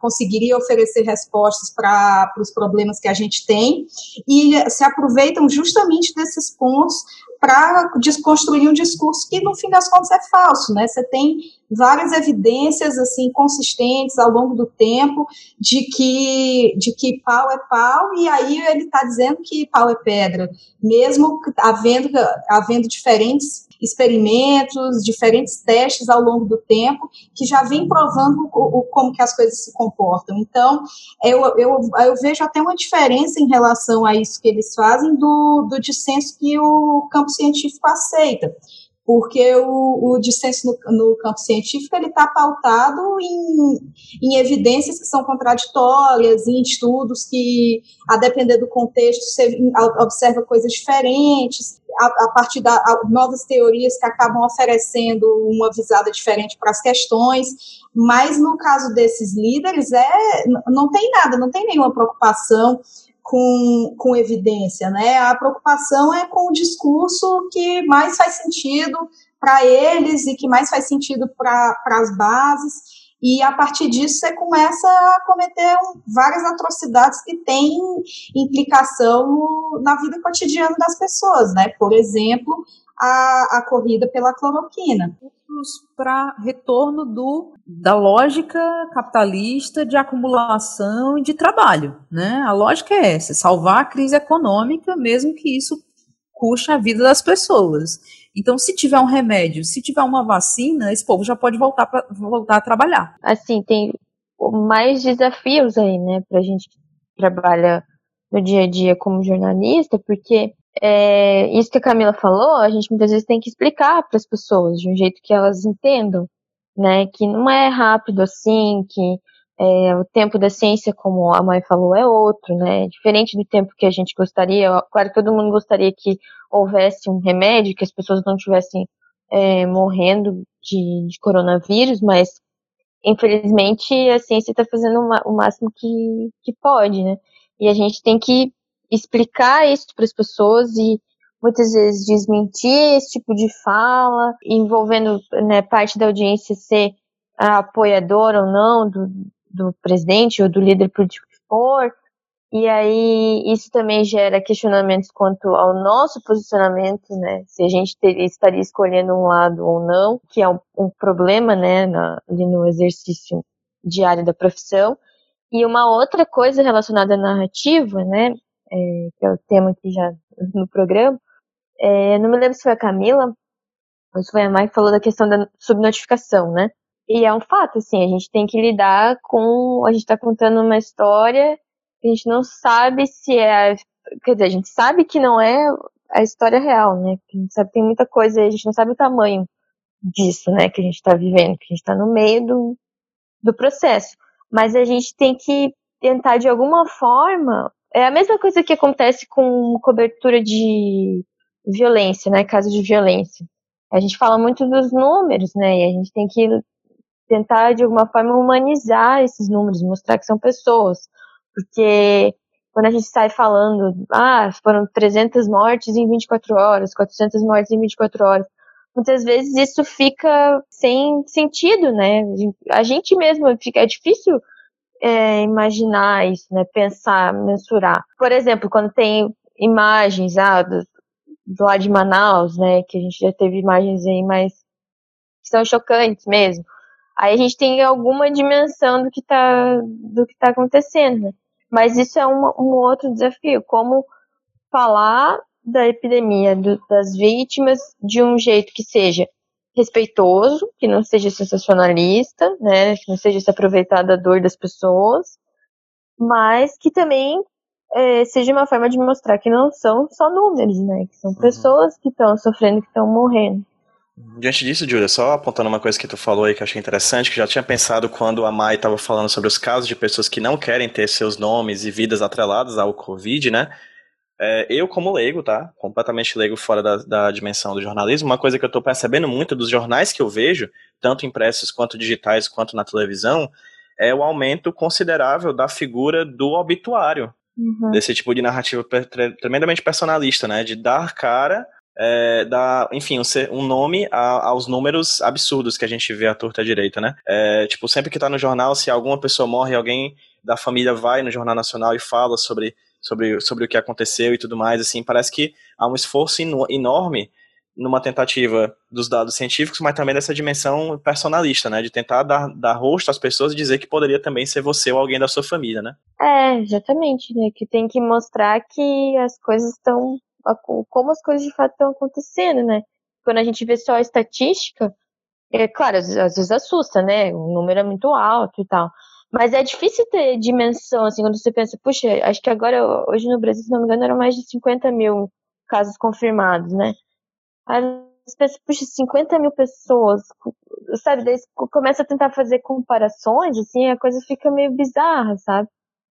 conseguiria oferecer respostas para os problemas que a gente tem, e se aproveitam justamente desses pontos para desconstruir um discurso que, no fim das contas, é falso, né? Você tem várias evidências, assim, consistentes ao longo do tempo de que, de que pau é pau, e aí ele está dizendo que pau é pedra, mesmo havendo, havendo diferentes experimentos, diferentes testes ao longo do tempo, que já vem provando o, o, como que as coisas se comportam. Então, eu, eu, eu vejo até uma diferença em relação a isso que eles fazem do, do dissenso que o campo científico aceita porque o, o dissenso no, no, campo científico ele está pautado em, em evidências que são contraditórias, em estudos que, a depender do contexto, você observa coisas diferentes, a, a partir de novas teorias que acabam oferecendo uma visada diferente para as questões, mas no caso desses líderes, é, não tem nada, não tem nenhuma preocupação com, com evidência, né? A preocupação é com o discurso que mais faz sentido para eles e que mais faz sentido para as bases. E a partir disso você começa a cometer várias atrocidades que têm implicação no, na vida cotidiana das pessoas, né? Por exemplo, a, a corrida pela cloroquina para retorno do, da lógica capitalista de acumulação e de trabalho. Né? A lógica é essa: salvar a crise econômica, mesmo que isso custe a vida das pessoas. Então, se tiver um remédio, se tiver uma vacina, esse povo já pode voltar, pra, voltar a trabalhar. Assim, tem mais desafios aí, né, para a gente que trabalha no dia a dia como jornalista, porque é, isso que a Camila falou, a gente muitas vezes tem que explicar para as pessoas de um jeito que elas entendam, né? Que não é rápido assim, que é, o tempo da ciência, como a mãe falou, é outro, né? Diferente do tempo que a gente gostaria. Claro que todo mundo gostaria que houvesse um remédio, que as pessoas não estivessem é, morrendo de, de, coronavírus, mas infelizmente a ciência está fazendo o máximo que, que pode, né? E a gente tem que explicar isso para as pessoas e muitas vezes desmentir esse tipo de fala, envolvendo né, parte da audiência ser apoiador ou não do, do presidente ou do líder político que for. E aí isso também gera questionamentos quanto ao nosso posicionamento, né? Se a gente estaria escolhendo um lado ou não, que é um, um problema, né, na, ali no exercício diário da profissão. E uma outra coisa relacionada à narrativa, né, é, que é o tema aqui já no programa. É, não me lembro se foi a Camila ou se foi a Mai que falou da questão da subnotificação, né? E é um fato, assim, a gente tem que lidar com. A gente está contando uma história que a gente não sabe se é. Quer dizer, a gente sabe que não é a história real, né? A gente sabe que tem muita coisa, a gente não sabe o tamanho disso, né? Que a gente está vivendo, que a gente está no meio do, do processo. Mas a gente tem que tentar, de alguma forma, é a mesma coisa que acontece com cobertura de violência, né? Casos de violência. A gente fala muito dos números, né? E a gente tem que tentar, de alguma forma, humanizar esses números, mostrar que são pessoas. Porque quando a gente sai falando, ah, foram 300 mortes em 24 horas, 400 mortes em 24 horas, muitas vezes isso fica sem sentido, né? A gente mesmo fica, é difícil é, imaginar isso, né? Pensar, mensurar. Por exemplo, quando tem imagens ah, do, do lado de Manaus, né? Que a gente já teve imagens aí mais que são chocantes mesmo. Aí a gente tem alguma dimensão do que está do que tá acontecendo, né? Mas isso é um, um outro desafio, como falar da epidemia, do, das vítimas, de um jeito que seja respeitoso, que não seja sensacionalista, né, que não seja se aproveitar da dor das pessoas, mas que também é, seja uma forma de mostrar que não são só números, né, que são uhum. pessoas que estão sofrendo, que estão morrendo. Diante disso, Júlia, só apontando uma coisa que tu falou aí que eu achei interessante, que já tinha pensado quando a Mai estava falando sobre os casos de pessoas que não querem ter seus nomes e vidas atreladas ao Covid, né? É, eu, como leigo, tá? Completamente leigo fora da, da dimensão do jornalismo, uma coisa que eu estou percebendo muito dos jornais que eu vejo, tanto impressos quanto digitais, quanto na televisão, é o aumento considerável da figura do obituário. Uhum. Desse tipo de narrativa tremendamente personalista, né? De dar cara é, dar, enfim, um, um nome a, aos números absurdos que a gente vê à torta direita, né? É, tipo, sempre que tá no jornal, se alguma pessoa morre, alguém da família vai no Jornal Nacional e fala sobre, sobre, sobre o que aconteceu e tudo mais, assim, parece que há um esforço enorme numa tentativa dos dados científicos, mas também dessa dimensão personalista, né? De tentar dar, dar rosto às pessoas e dizer que poderia também ser você ou alguém da sua família, né? É, exatamente, né? Que tem que mostrar que as coisas estão como as coisas de fato estão acontecendo, né? Quando a gente vê só a estatística, é claro, às, vezes assusta, né? O número é muito alto e tal. Mas é difícil ter dimensão, assim, quando você pensa, puxa, acho que agora, hoje no Brasil, se não me engano, eram mais de 50 mil casos confirmados, né? Aí você pensa, puxa, 50 mil pessoas, sabe? Daí começa a tentar fazer comparações, assim, a coisa fica meio bizarra, sabe?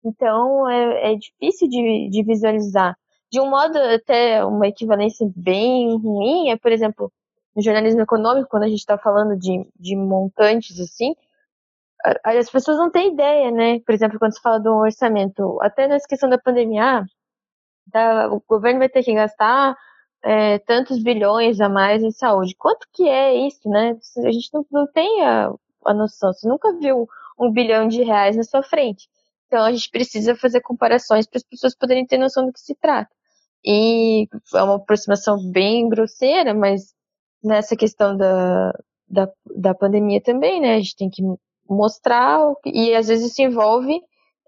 Então é, é difícil de, de visualizar de um modo até uma equivalência bem ruim, é, por exemplo, no jornalismo econômico, quando a gente está falando de, de montantes assim, as pessoas não têm ideia, né? Por exemplo, quando se fala do orçamento, até nessa questão da pandemia, tá, o governo vai ter que gastar é, tantos bilhões a mais em saúde. Quanto que é isso, né? A gente não, não tem a, a noção. Você nunca viu um bilhão de reais na sua frente. Então a gente precisa fazer comparações para as pessoas poderem ter noção do que se trata. E é uma aproximação bem grosseira, mas nessa questão da, da, da pandemia também, né? A gente tem que mostrar, e às vezes isso envolve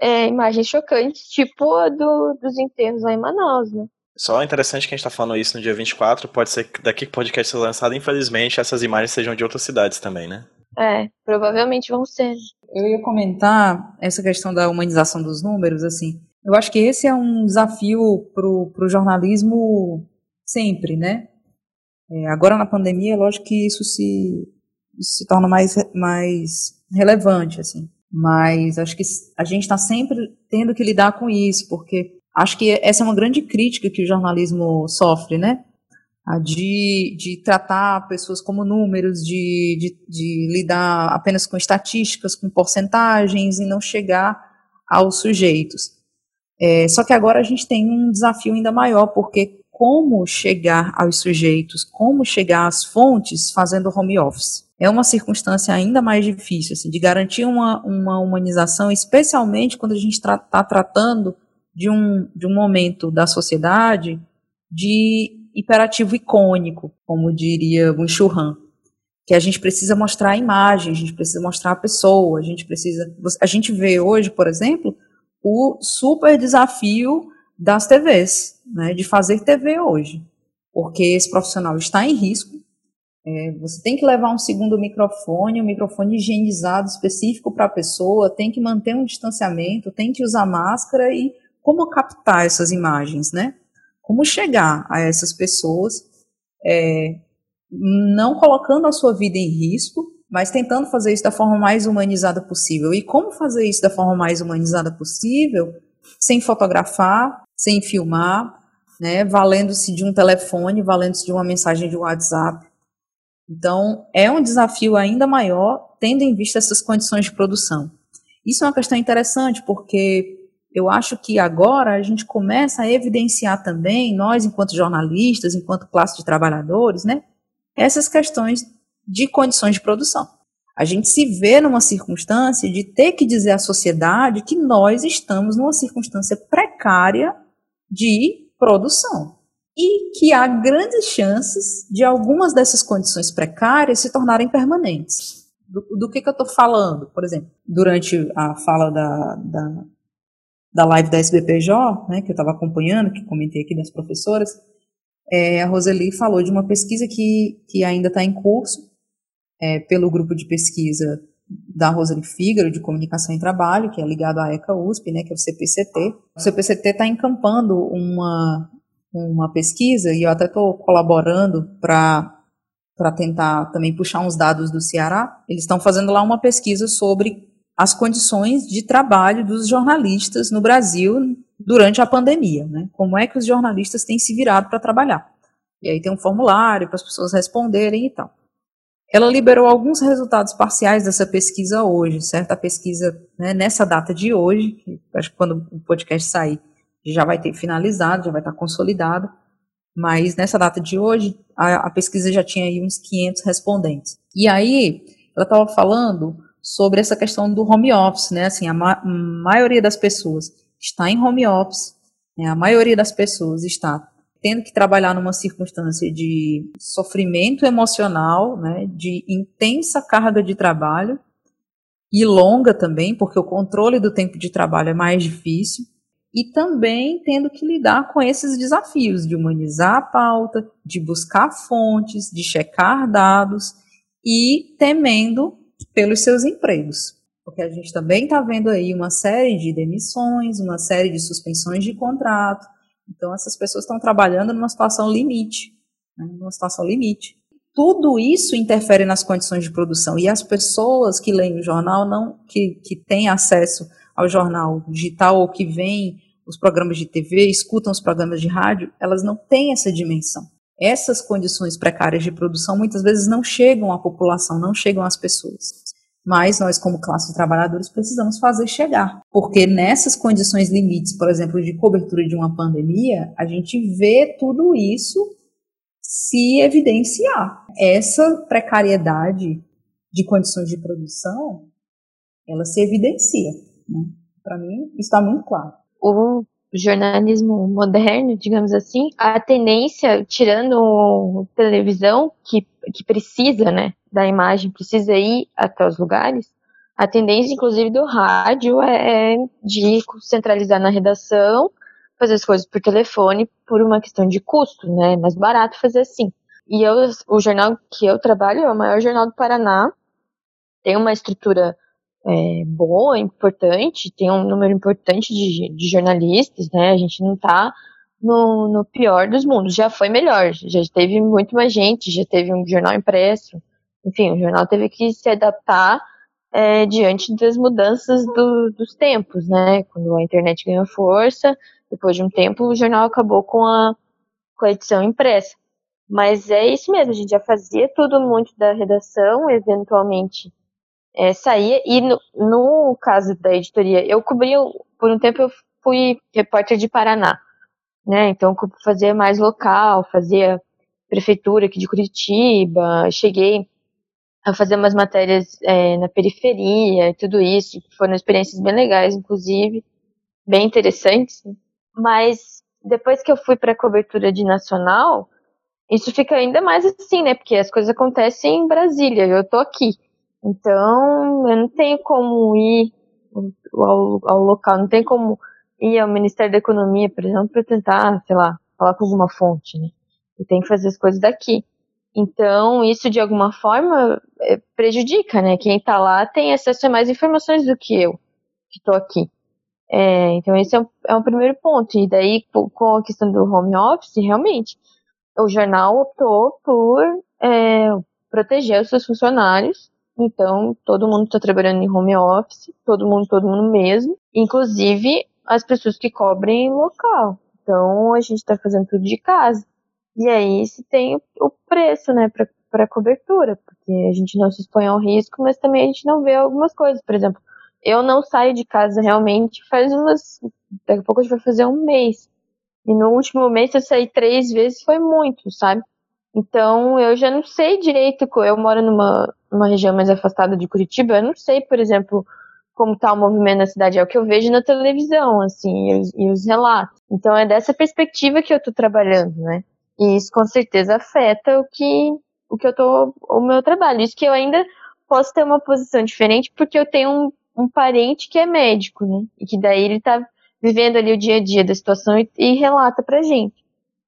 é, imagens chocantes, tipo a do, dos enterros lá em Manaus, né? Só interessante que a gente está falando isso no dia 24, pode ser que daqui que o podcast seja lançado, infelizmente, essas imagens sejam de outras cidades também, né? É, provavelmente vão ser. Eu ia comentar essa questão da humanização dos números, assim. Eu acho que esse é um desafio para o jornalismo sempre, né? É, agora na pandemia, lógico que isso se, se torna mais, mais relevante, assim. Mas acho que a gente está sempre tendo que lidar com isso, porque acho que essa é uma grande crítica que o jornalismo sofre, né? de, de tratar pessoas como números, de, de, de, lidar apenas com estatísticas, com porcentagens e não chegar aos sujeitos. É, só que agora a gente tem um desafio ainda maior, porque como chegar aos sujeitos, como chegar às fontes fazendo home office? É uma circunstância ainda mais difícil, assim, de garantir uma, uma humanização, especialmente quando a gente está tra tratando de um, de um momento da sociedade de hiperativo icônico, como diria o Churran, que a gente precisa mostrar a imagem, a gente precisa mostrar a pessoa, a gente precisa, a gente vê hoje, por exemplo, o super desafio das TVs, né, de fazer TV hoje, porque esse profissional está em risco, é, você tem que levar um segundo microfone, um microfone higienizado específico para a pessoa, tem que manter um distanciamento, tem que usar máscara e como captar essas imagens, né? Como chegar a essas pessoas, é, não colocando a sua vida em risco, mas tentando fazer isso da forma mais humanizada possível. E como fazer isso da forma mais humanizada possível, sem fotografar, sem filmar, né, valendo-se de um telefone, valendo-se de uma mensagem de WhatsApp. Então, é um desafio ainda maior, tendo em vista essas condições de produção. Isso é uma questão interessante, porque Eu acho que agora a gente começa a evidenciar também, nós enquanto jornalistas, enquanto classe de trabalhadores, né, essas questões de condições de produção. A gente se vê numa circunstância de ter que dizer à sociedade que nós estamos numa circunstância precária de produção e que há grandes chances de algumas dessas condições precárias se tornarem permanentes. Do, do que, que eu estou falando? Por exemplo, durante a fala da, da, da live da SBPJ, né, que eu estava acompanhando, que comentei aqui das professoras, é, a Roseli falou de uma pesquisa que, que ainda está em curso, é, pelo grupo de pesquisa da Roseli Fígaro, de Comunicação e Trabalho, que é ligado à ECA USP, né, que é o CPCT. O CPCT está encampando uma, uma pesquisa, e eu até estou colaborando para para tentar também puxar uns dados do Ceará, eles estão fazendo lá uma pesquisa sobre as condições de trabalho dos jornalistas no Brasil durante a pandemia, né? Como é que os jornalistas têm se virado para trabalhar? E aí tem um formulário para as pessoas responderem e tal. Ela liberou alguns resultados parciais dessa pesquisa hoje, certo? A pesquisa né, nessa data de hoje, que acho que quando o podcast sair já vai ter finalizado, já vai estar consolidado, mas nessa data de hoje a, a pesquisa já tinha aí uns 500 respondentes. E aí ela estava falando sobre essa questão do home office, né? Assim, a ma maioria das pessoas está em home office, né? a maioria das pessoas está tendo que trabalhar numa circunstância de sofrimento emocional, né, de intensa carga de trabalho e longa também, porque o controle do tempo de trabalho é mais difícil, e também tendo que lidar com esses desafios de humanizar a pauta, de buscar fontes, de checar dados e temendo pelos seus empregos. Porque a gente também está vendo aí uma série de demissões, uma série de suspensões de contrato, então, essas pessoas estão trabalhando numa situação limite, né, numa situação limite. Tudo isso interfere nas condições de produção e as pessoas que leem o jornal, não que, que têm acesso ao jornal digital ou que veem os programas de TV, escutam os programas de rádio, elas não têm essa dimensão. Essas condições precárias de produção muitas vezes não chegam à população, não chegam às pessoas mas nós, como classe de trabalhadores, precisamos fazer chegar. Porque nessas condições limites, por exemplo, de cobertura de uma pandemia, a gente vê tudo isso se evidenciar. Essa precariedade de condições de produção, ela se evidencia. Né? Para mim, está muito claro. Jornalismo moderno, digamos assim, a tendência, tirando televisão, que, que precisa, né, da imagem, precisa ir até os lugares, a tendência, inclusive, do rádio é, é de centralizar na redação, fazer as coisas por telefone por uma questão de custo, né, é mais barato fazer assim. E eu, o jornal que eu trabalho é o maior jornal do Paraná, tem uma estrutura é, boa, importante, tem um número importante de, de jornalistas, né? A gente não está no, no, pior dos mundos. Já foi melhor, já teve muito mais gente, já teve um jornal impresso. Enfim, o jornal teve que se adaptar é, diante das mudanças do, dos tempos, né? Quando a internet ganhou força, depois de um tempo o jornal acabou com a, com a edição impressa. Mas é isso mesmo, a gente já fazia tudo muito da redação, eventualmente é, saía. E no, no, caso da editoria, eu cobri, por um tempo eu fui repórter de Paraná, né? Então fazia mais local, fazia prefeitura aqui de Curitiba, cheguei a fazer umas matérias é, na periferia e tudo isso, foram experiências bem legais, inclusive, bem interessantes. Mas depois que eu fui para cobertura de nacional, isso fica ainda mais assim, né? Porque as coisas acontecem em Brasília, eu tô aqui. Então, eu não tenho como ir ao, ao local, não tem como ir ao Ministério da Economia, por exemplo, para tentar, sei lá, falar com alguma fonte, né? Eu tenho que fazer as coisas daqui. Então, isso de alguma forma é, prejudica, né? Quem está lá tem acesso a mais informações do que eu, que estou aqui. É, então, esse é um, é primeiro ponto. E daí, com a questão do home office, realmente, o jornal optou por é, proteger os seus funcionários então, todo mundo está trabalhando em home office, todo mundo, todo mundo mesmo, inclusive as pessoas que cobrem local. Então, a gente está fazendo tudo de casa. E aí se tem o preço, né, para cobertura, porque a gente não se expõe ao risco, mas também a gente não vê algumas coisas. Por exemplo, eu não saio de casa realmente faz umas Daqui a pouco a gente vai fazer um mês. E no último mês, eu saí três vezes, foi muito, sabe? Então, eu já não sei direito. Eu moro numa, numa região mais afastada de Curitiba, eu não sei, por exemplo, como está o movimento na cidade, é o que eu vejo na televisão, assim, e os, e os relatos. Então é dessa perspectiva que eu estou trabalhando, né? E isso com certeza afeta o que, o que eu tô, o meu trabalho. Isso que eu ainda posso ter uma posição diferente porque eu tenho um, um parente que é médico, né? E que daí ele está vivendo ali o dia a dia da situação e, e relata pra gente.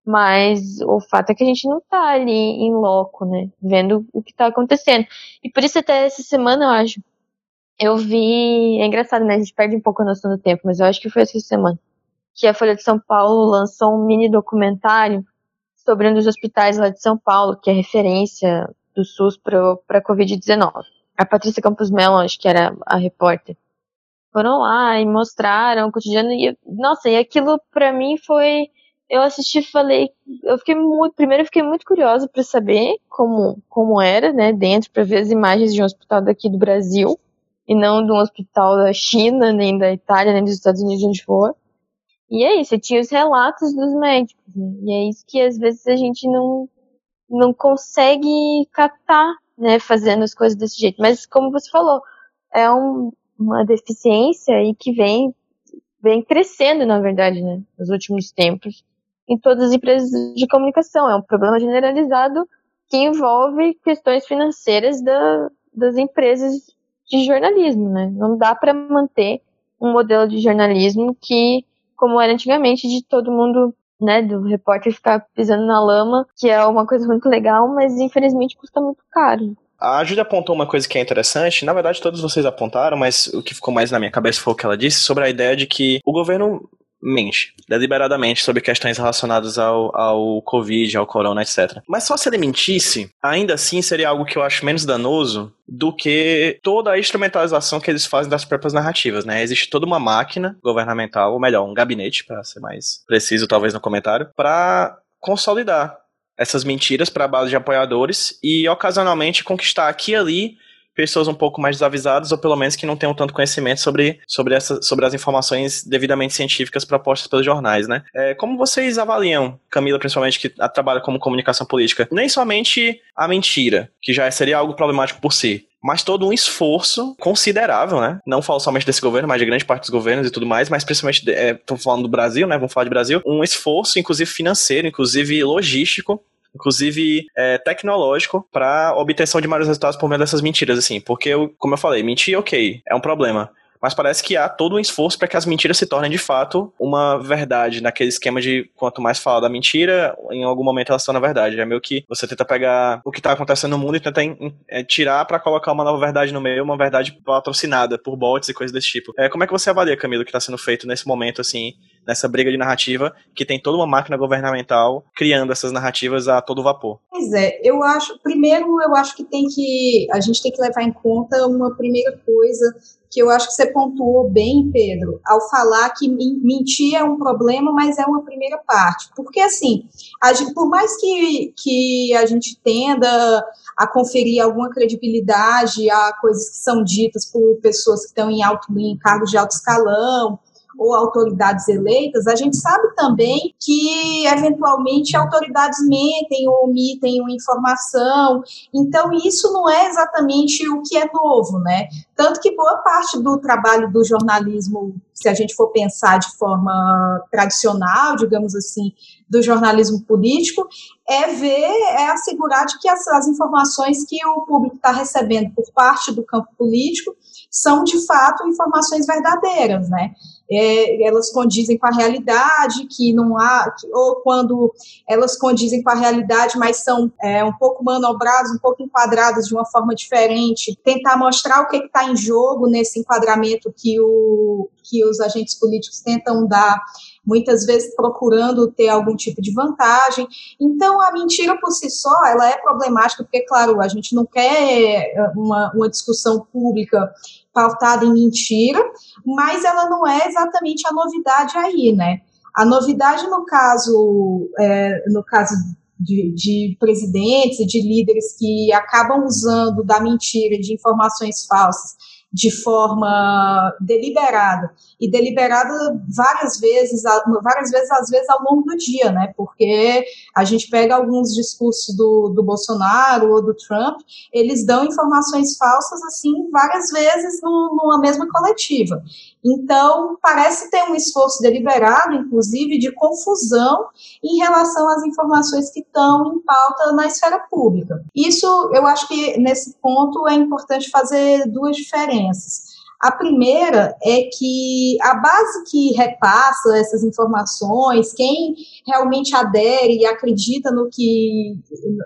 Mas o fato é que a gente não tá ali em loco, né? Vendo o que tá acontecendo. E por isso até essa semana, eu acho, eu vi. É engraçado, né? A gente perde um pouco a noção do tempo, mas eu acho que foi essa semana. Que a Folha de São Paulo lançou um mini documentário sobre um dos hospitais lá de São Paulo, que é referência do SUS para a Covid-19. A Patrícia Campos Melo, acho que era a repórter, foram lá e mostraram o cotidiano. E, nossa, e aquilo para mim foi. Eu assisti e falei. Eu fiquei muito. Primeiro, eu fiquei muito curiosa para saber como, como era, né, dentro, para ver as imagens de um hospital daqui do Brasil e não de um hospital da China, nem da Itália, nem dos Estados Unidos, onde for. E é isso, tinha os relatos dos médicos, né? E é isso que às vezes a gente não, não consegue captar, né, fazendo as coisas desse jeito. Mas como você falou, é um, uma deficiência e que vem, vem crescendo, na verdade, né, nos últimos tempos, em todas as empresas de comunicação. É um problema generalizado que envolve questões financeiras da, das empresas de jornalismo, né? Não dá para manter um modelo de jornalismo que, como era antigamente, de todo mundo, né, do repórter ficar pisando na lama, que é uma coisa muito legal, mas infelizmente custa muito caro. A Júlia apontou uma coisa que é interessante, na verdade todos vocês apontaram, mas o que ficou mais na minha cabeça foi o que ela disse sobre a ideia de que o governo mente deliberadamente sobre questões relacionadas ao, ao Covid, ao corona, etc. Mas só se ele mentisse, ainda assim seria algo que eu acho menos danoso do que toda a instrumentalização que eles fazem das próprias narrativas, né? Existe toda uma máquina governamental, ou melhor, um gabinete, para ser mais preciso talvez no comentário, para consolidar essas mentiras para a base de apoiadores e ocasionalmente conquistar aqui e ali pessoas um pouco mais desavisadas ou pelo menos que não tenham tanto conhecimento sobre, sobre, essa, sobre as informações devidamente científicas propostas pelos jornais, né? É, como vocês avaliam, Camila, principalmente, que trabalha como comunicação política, nem somente a mentira, que já seria algo problemático por si, mas todo um esforço considerável, né? Não falo somente desse governo, mas de grande parte dos governos e tudo mais, mas principalmente, estou é, falando do Brasil, né? Vamos falar de Brasil. Um esforço, inclusive financeiro, inclusive logístico, inclusive é, tecnológico, para obtenção de maiores resultados por meio dessas mentiras, assim. Porque, eu, como eu falei, mentir, ok, é um problema mas parece que há todo um esforço para que as mentiras se tornem de fato uma verdade, naquele esquema de quanto mais fala da mentira, em algum momento ela se torna verdade. É meio que você tenta pegar o que está acontecendo no mundo e tenta é, tirar para colocar uma nova verdade no meio, uma verdade patrocinada por bots e coisas desse tipo. É, como é que você avalia, Camilo, o que está sendo feito nesse momento, assim, nessa briga de narrativa, que tem toda uma máquina governamental criando essas narrativas a todo vapor? Pois é, eu acho, primeiro eu acho que tem que, a gente tem que levar em conta uma primeira coisa que eu acho que você pontuou bem, Pedro, ao falar que mentir é um problema, mas é uma primeira parte. Porque, assim, gente, por mais que, que a gente tenda a conferir alguma credibilidade a coisas que são ditas por pessoas que estão em alto em cargos de alto escalão, ou autoridades eleitas, a gente sabe também que, eventualmente, autoridades mentem ou omitem informação. Então, isso não é exatamente o que é novo, né? Tanto que boa parte do trabalho do jornalismo, se a gente for pensar de forma tradicional, digamos assim, do jornalismo político, é ver, é assegurar de que as, as informações que o público está recebendo por parte do campo político são de fato informações verdadeiras, né? É, elas condizem com a realidade, que não há, que, ou quando elas condizem com a realidade, mas são é, um pouco manobradas, um pouco enquadradas de uma forma diferente, tentar mostrar o que está em jogo nesse enquadramento que, o, que os agentes políticos tentam dar muitas vezes procurando ter algum tipo de vantagem. Então, a mentira por si só, ela é problemática, porque, claro, a gente não quer uma, uma discussão pública pautada em mentira, mas ela não é exatamente a novidade aí, né? A novidade no caso, é, no caso de, de, presidentes e de líderes que acabam usando da mentira, de informações falsas, de forma deliberada e deliberada várias vezes, várias vezes às vezes ao longo do dia, né? Porque a gente pega alguns discursos do, do Bolsonaro ou do Trump, eles dão informações falsas assim várias vezes no, numa mesma coletiva. Então, parece ter um esforço deliberado, inclusive, de confusão em relação às informações que estão em pauta na esfera pública. Isso, eu acho que nesse ponto é importante fazer duas diferenças. A primeira é que a base que repassa essas informações, quem realmente adere e acredita no que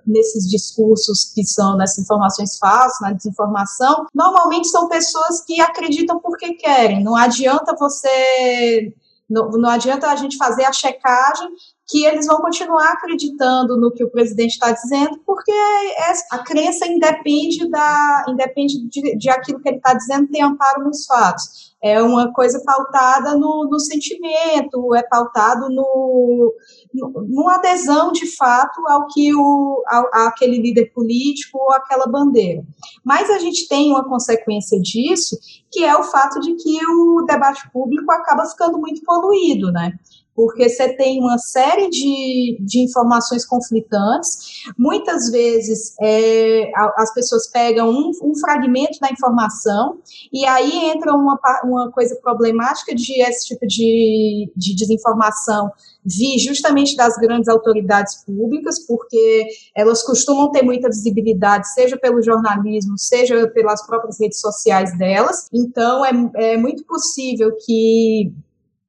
nesses discursos que são nessas informações falsas, na desinformação, normalmente são pessoas que acreditam porque querem. Não adianta você não, não adianta a gente fazer a checagem que eles vão continuar acreditando no que o presidente está dizendo, porque é, a crença independe, da, independe de, de aquilo que ele está dizendo, tem amparo nos fatos. É uma coisa pautada no, no sentimento, é pautado no, no, numa adesão de fato ao que o, ao, aquele líder político ou aquela bandeira. Mas a gente tem uma consequência disso, que é o fato de que o debate público acaba ficando muito poluído, né? Porque você tem uma série de, de informações conflitantes. Muitas vezes é, as pessoas pegam um, um, fragmento da informação e aí entra uma, uma coisa problemática de esse tipo de, de desinformação vir justamente das grandes autoridades públicas, porque elas costumam ter muita visibilidade, seja pelo jornalismo, seja pelas próprias redes sociais delas. Então, é, é muito possível que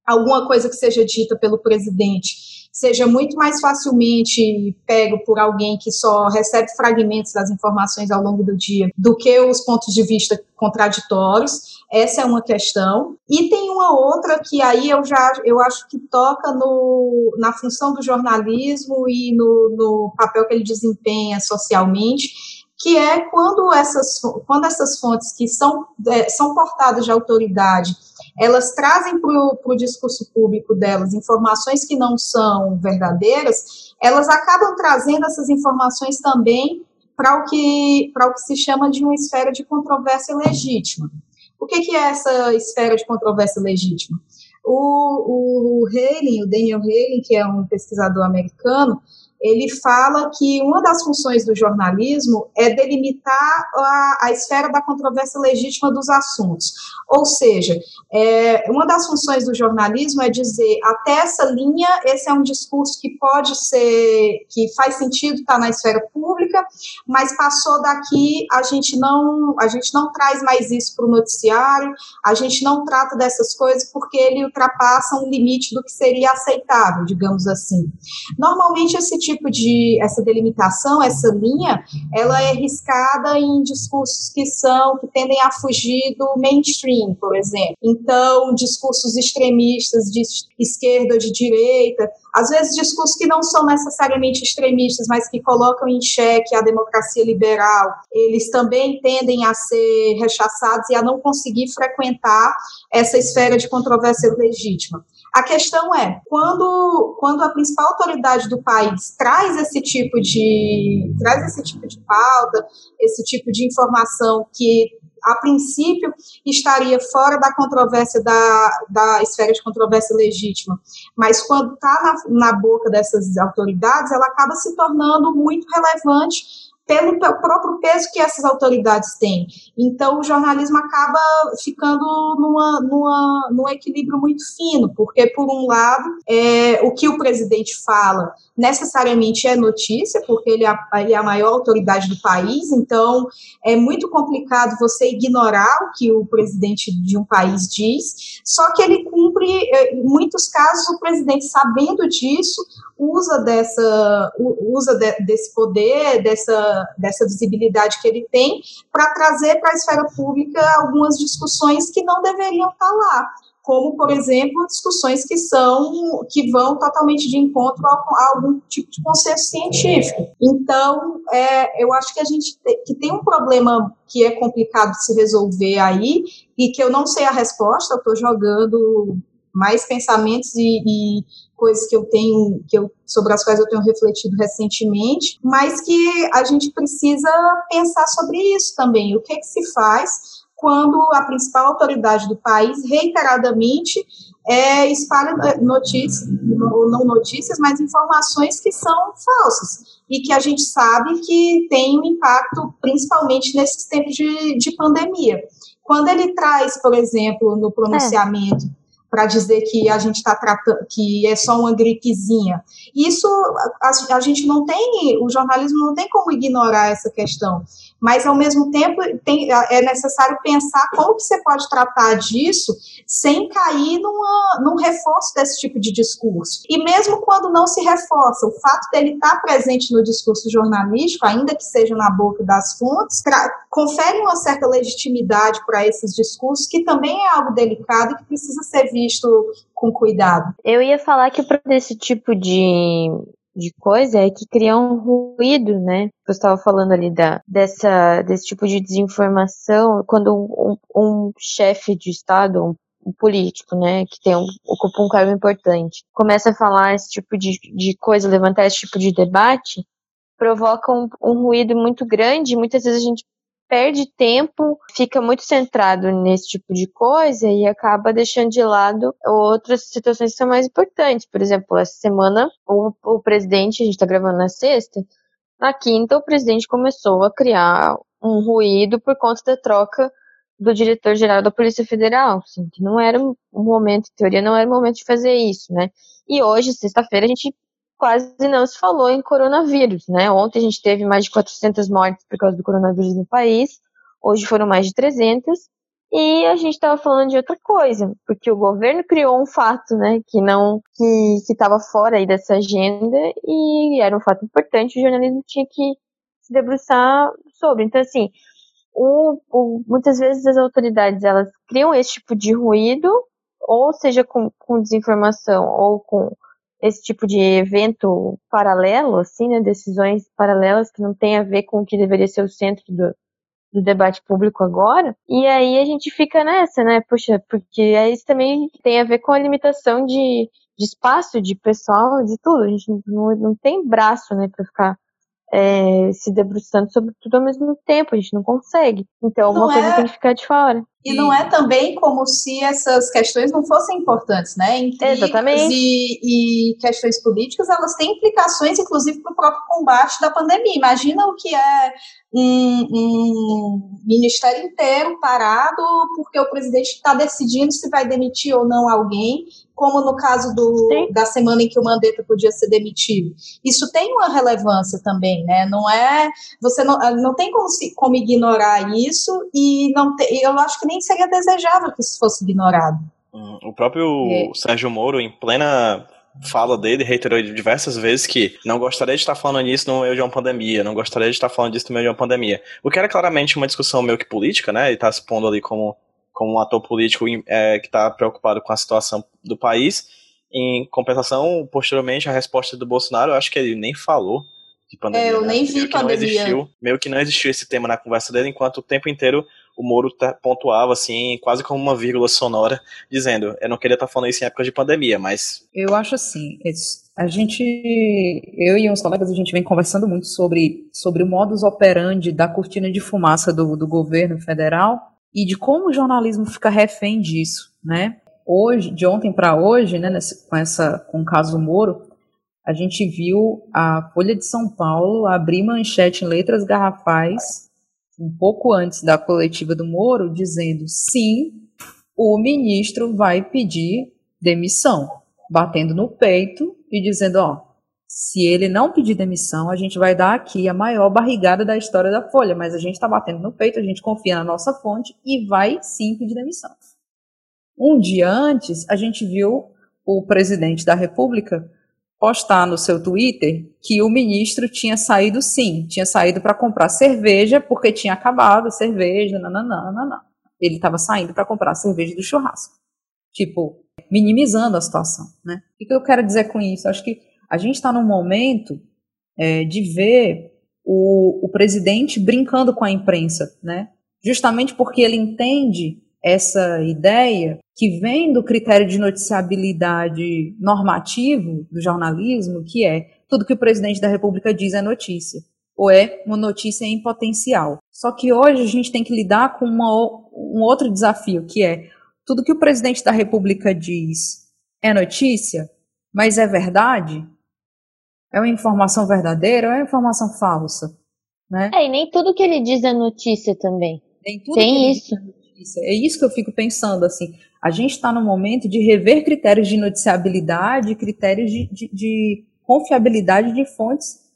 alguma coisa que seja dita pelo presidente seja muito mais facilmente pego por alguém que só recebe fragmentos das informações ao longo do dia do que os pontos de vista contraditórios. Essa é uma questão. E tem uma outra que aí eu já eu acho que toca no, na função do jornalismo e no, no papel que ele desempenha socialmente, que é quando essas, quando essas fontes que são, é, são portadas de autoridade elas trazem para o discurso público delas informações que não são verdadeiras, elas acabam trazendo essas informações também para o que para o que se chama de uma esfera de controvérsia legítima. O que, que é essa esfera de controvérsia legítima? O, o Haley, o Daniel Haley, que é um pesquisador americano, ele fala que uma das funções do jornalismo é delimitar a, a esfera da controvérsia legítima dos assuntos. Ou seja, é, uma das funções do jornalismo é dizer até essa linha, esse é um discurso que pode ser, que faz sentido estar na esfera pública, mas passou daqui, a gente não, a gente não traz mais isso para o noticiário, a gente não trata dessas coisas porque ele ultrapassa um limite do que seria aceitável, digamos assim. Normalmente esse tipo de, essa delimitação, essa linha, ela é riscada em discursos que são, que tendem a fugir do mainstream, por exemplo. Então, discursos extremistas de esquerda de direita, às vezes discursos que não são necessariamente extremistas, mas que colocam em xeque a democracia liberal, eles também tendem a ser rechaçados e a não conseguir frequentar essa esfera de controvérsia legítima. A questão é, quando, quando a principal autoridade do país traz esse tipo de traz esse tipo de pauta, esse tipo de informação que a princípio estaria fora da controvérsia da, da esfera de controvérsia legítima, mas quando está na, na boca dessas autoridades, ela acaba se tornando muito relevante pelo próprio peso que essas autoridades têm. Então, o jornalismo acaba ficando numa, numa, num equilíbrio muito fino, porque, por um lado, é, o que o presidente fala necessariamente é notícia, porque ele é, a, é maior autoridade do país, então é muito complicado você ignorar o que o presidente de um país diz, só que ele cumpre, é, em muitos casos, o presidente, sabendo disso, usa dessa usa de, desse poder, dessa, dessa visibilidade que ele tem, para trazer para a esfera pública algumas discussões que não deveriam estar tá lá como, por exemplo, discussões que são que vão totalmente de encontro a, a algum tipo de consenso científico. Então, é, eu acho que a gente te, que tem um problema que é complicado de se resolver aí e que eu não sei a resposta, eu estou jogando mais pensamentos e, e, coisas que eu tenho, que eu, sobre as quais eu tenho refletido recentemente, mas que a gente precisa pensar sobre isso também. O que é que se faz quando a principal autoridade do país reiteradamente é, espalha é, notícias, não notícias, mas informações que são falsas e que a gente sabe que tem um impacto principalmente nesses tempos de, de pandemia. Quando ele traz, por exemplo, no pronunciamento, é para dizer que a gente está tratando, que é só uma gripezinha. Isso a, a, gente não tem, o jornalismo não tem como ignorar essa questão, mas ao mesmo tempo tem, é necessário pensar como que você pode tratar disso sem cair numa, num reforço desse tipo de discurso. E mesmo quando não se reforça, o fato dele estar tá presente no discurso jornalístico, ainda que seja na boca das fontes, confere uma certa legitimidade para esses discursos, que também é algo delicado e que precisa ser visto com cuidado. Eu ia falar que para esse tipo de, de coisa é que cria um ruído, né? Você estava falando ali da, dessa, desse tipo de desinformação, quando um, um chefe de Estado, um, um político, né, que tem um, ocupa um cargo importante, começa a falar esse tipo de, de coisa, levantar esse tipo de debate, provoca um, um ruído muito grande. Muitas vezes a gente perde tempo, fica muito centrado nesse tipo de coisa e acaba deixando de lado outras situações que são mais importantes. Por exemplo, essa semana o, o presidente, a gente está gravando na sexta, na quinta o presidente começou a criar um ruído por conta da troca do diretor-geral da Polícia Federal, assim, que não era um momento, em teoria, não era o momento de fazer isso, né? E hoje, sexta-feira, a gente quase não se falou em coronavírus, né? Ontem a gente teve mais de 400 mortes por causa do coronavírus no país, hoje foram mais de 300, e a gente estava falando de outra coisa, porque o governo criou um fato, né, que não que estava fora aí dessa agenda e era um fato importante, o jornalismo tinha que se debruçar sobre. Então, assim, o, o, muitas vezes as autoridades elas criam esse tipo de ruído, ou seja com, com desinformação ou com esse tipo de evento paralelo, assim, né, decisões paralelas que não tem a ver com o que deveria ser o centro do, do debate público agora. E aí a gente fica nessa, né, puxa, porque isso também tem a ver com a limitação de, de espaço, de pessoal, de tudo. A gente não, não tem braço, né, para ficar é, se debruçando sobre tudo ao mesmo tempo, a gente não consegue. Então, não uma coisa é... tem que ficar de fora. E não é também como se essas questões não fossem importantes, né? Exatamente. E, e, questões políticas, elas têm implicações, inclusive, para o próprio combate da pandemia. Imagina o que é um, um ministério inteiro parado porque o presidente está decidindo se vai demitir ou não alguém, como no caso do, da semana em que o Mandetta podia ser demitido. Isso tem uma relevância também, né? Não é. Você não, não tem como, se, como ignorar isso e não te, eu acho que nem seria desejável que isso fosse ignorado. Hum, o próprio é. Sérgio Moro, em plena fala dele reiterou diversas vezes que não gostaria de estar falando nisso no meio de uma pandemia, não gostaria de estar falando disso no meio de uma pandemia. O que era claramente uma discussão meio que política, né? Ele está se pondo ali como, como um ator político é, que está preocupado com a situação do país. Em compensação, posteriormente, a resposta do Bolsonaro, eu acho que ele nem falou de pandemia. É, eu né? nem vi meio pandemia. Que não existiu, meio que não existiu esse tema na conversa dele, enquanto o tempo inteiro o Moro pontuava assim, quase como uma vírgula sonora, dizendo: Eu não queria estar falando isso em época de pandemia, mas. Eu acho assim, a gente, eu e uns colegas, a gente vem conversando muito sobre, sobre o modus operandi da cortina de fumaça do, do governo federal e de como o jornalismo fica refém disso, né? Hoje, de ontem para hoje, né, nesse, com, essa, com o caso Moro, a gente viu a Folha de São Paulo abrir manchete em letras garrafais um pouco antes da coletiva do Moro, dizendo sim, o ministro vai pedir demissão, batendo no peito e dizendo, ó, se ele não pedir demissão, a gente vai dar aqui a maior barrigada da história da Folha, mas a gente está batendo no peito, a gente confia na nossa fonte e vai sim pedir demissão. Um dia antes, a gente viu o presidente da República postar no seu Twitter que o ministro tinha saído sim, tinha saído para comprar cerveja porque tinha acabado a cerveja, nananã. Ele estava saindo para comprar a cerveja do churrasco. Tipo, minimizando a situação, né? O que eu quero dizer com isso? Acho que a gente está num momento é, de ver o, o presidente brincando com a imprensa, né? Justamente porque ele entende essa ideia que vem do critério de noticiabilidade normativo do jornalismo, que é tudo que o presidente da República diz é notícia, ou é uma notícia em potencial. Só que hoje a gente tem que lidar com uma, um outro desafio, que é tudo que o presidente da República diz é notícia, mas é verdade? É uma informação verdadeira ou é uma informação falsa? Né? É, e nem tudo que ele diz é notícia também. Nem tudo Tem isso. É, é isso que eu fico pensando, assim. A gente está no momento de rever critérios de noticiabilidade, critérios de, de, de confiabilidade de fontes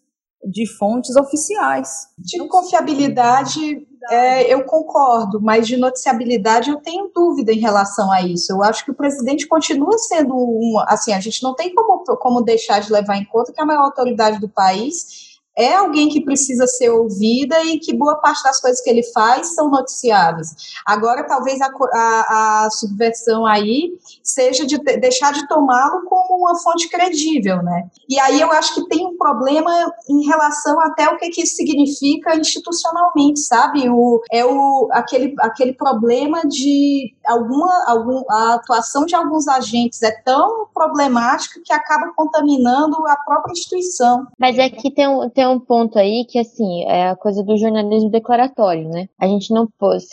de fontes oficiais. De confiabilidade, é, eu concordo, mas de noticiabilidade eu tenho dúvida em relação a isso. Eu acho que o presidente continua sendo um. Assim, a gente não tem como, como deixar de levar em conta que a maior autoridade do país é alguém que precisa ser ouvida e que boa parte das coisas que ele faz são noticiáveis. Agora, talvez a, a, a subversão aí seja de deixar de tomá-lo como uma fonte credível, né? E aí eu acho que tem um problema em relação até o que, que isso significa institucionalmente, sabe? O, é o, aquele, aquele problema de alguma, algum, a atuação de alguns agentes é tão problemática que acaba contaminando a própria instituição. Mas é que tem um, tem um ponto aí que, assim, é a coisa do jornalismo declaratório, né? A gente não pode.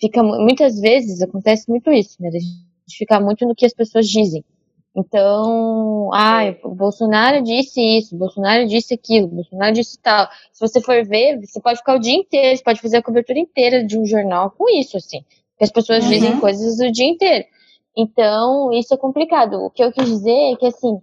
Fica, muitas vezes acontece muito isso, né? A gente fica muito no que as pessoas dizem. Então, ah, o Bolsonaro disse isso, o Bolsonaro disse aquilo, o Bolsonaro disse tal. Se você for ver, você pode ficar o dia inteiro, você pode fazer a cobertura inteira de um jornal com isso, assim. Que as pessoas uhum. dizem coisas o dia inteiro. Então, isso é complicado. O que eu quis dizer é que, assim,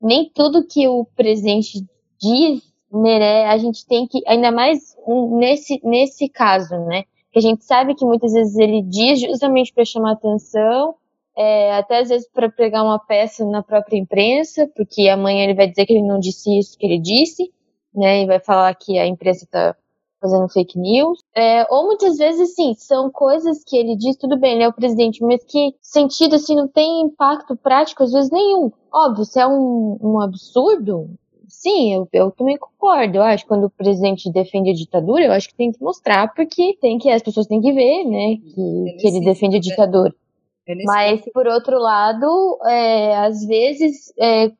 nem tudo que o presidente diz né, a gente tem que, ainda mais nesse, nesse caso, né? Que a gente sabe que muitas vezes ele diz justamente para chamar atenção, é, até às vezes para pregar uma peça na própria imprensa, porque amanhã ele vai dizer que ele não disse isso que ele disse, né? E vai falar que a imprensa está fazendo fake news. É, ou muitas vezes, sim, são coisas que ele diz, tudo bem, ele é o presidente, mas que sentido, assim, não tem impacto prático, às vezes nenhum. Óbvio, se é um, um absurdo, Sim, eu, eu também concordo. Eu acho que quando o presidente defende a ditadura, eu acho que tem que mostrar, porque tem que as pessoas têm que ver, né, que, que ele defende a ditadura. Mas, por outro lado, é, às vezes, é,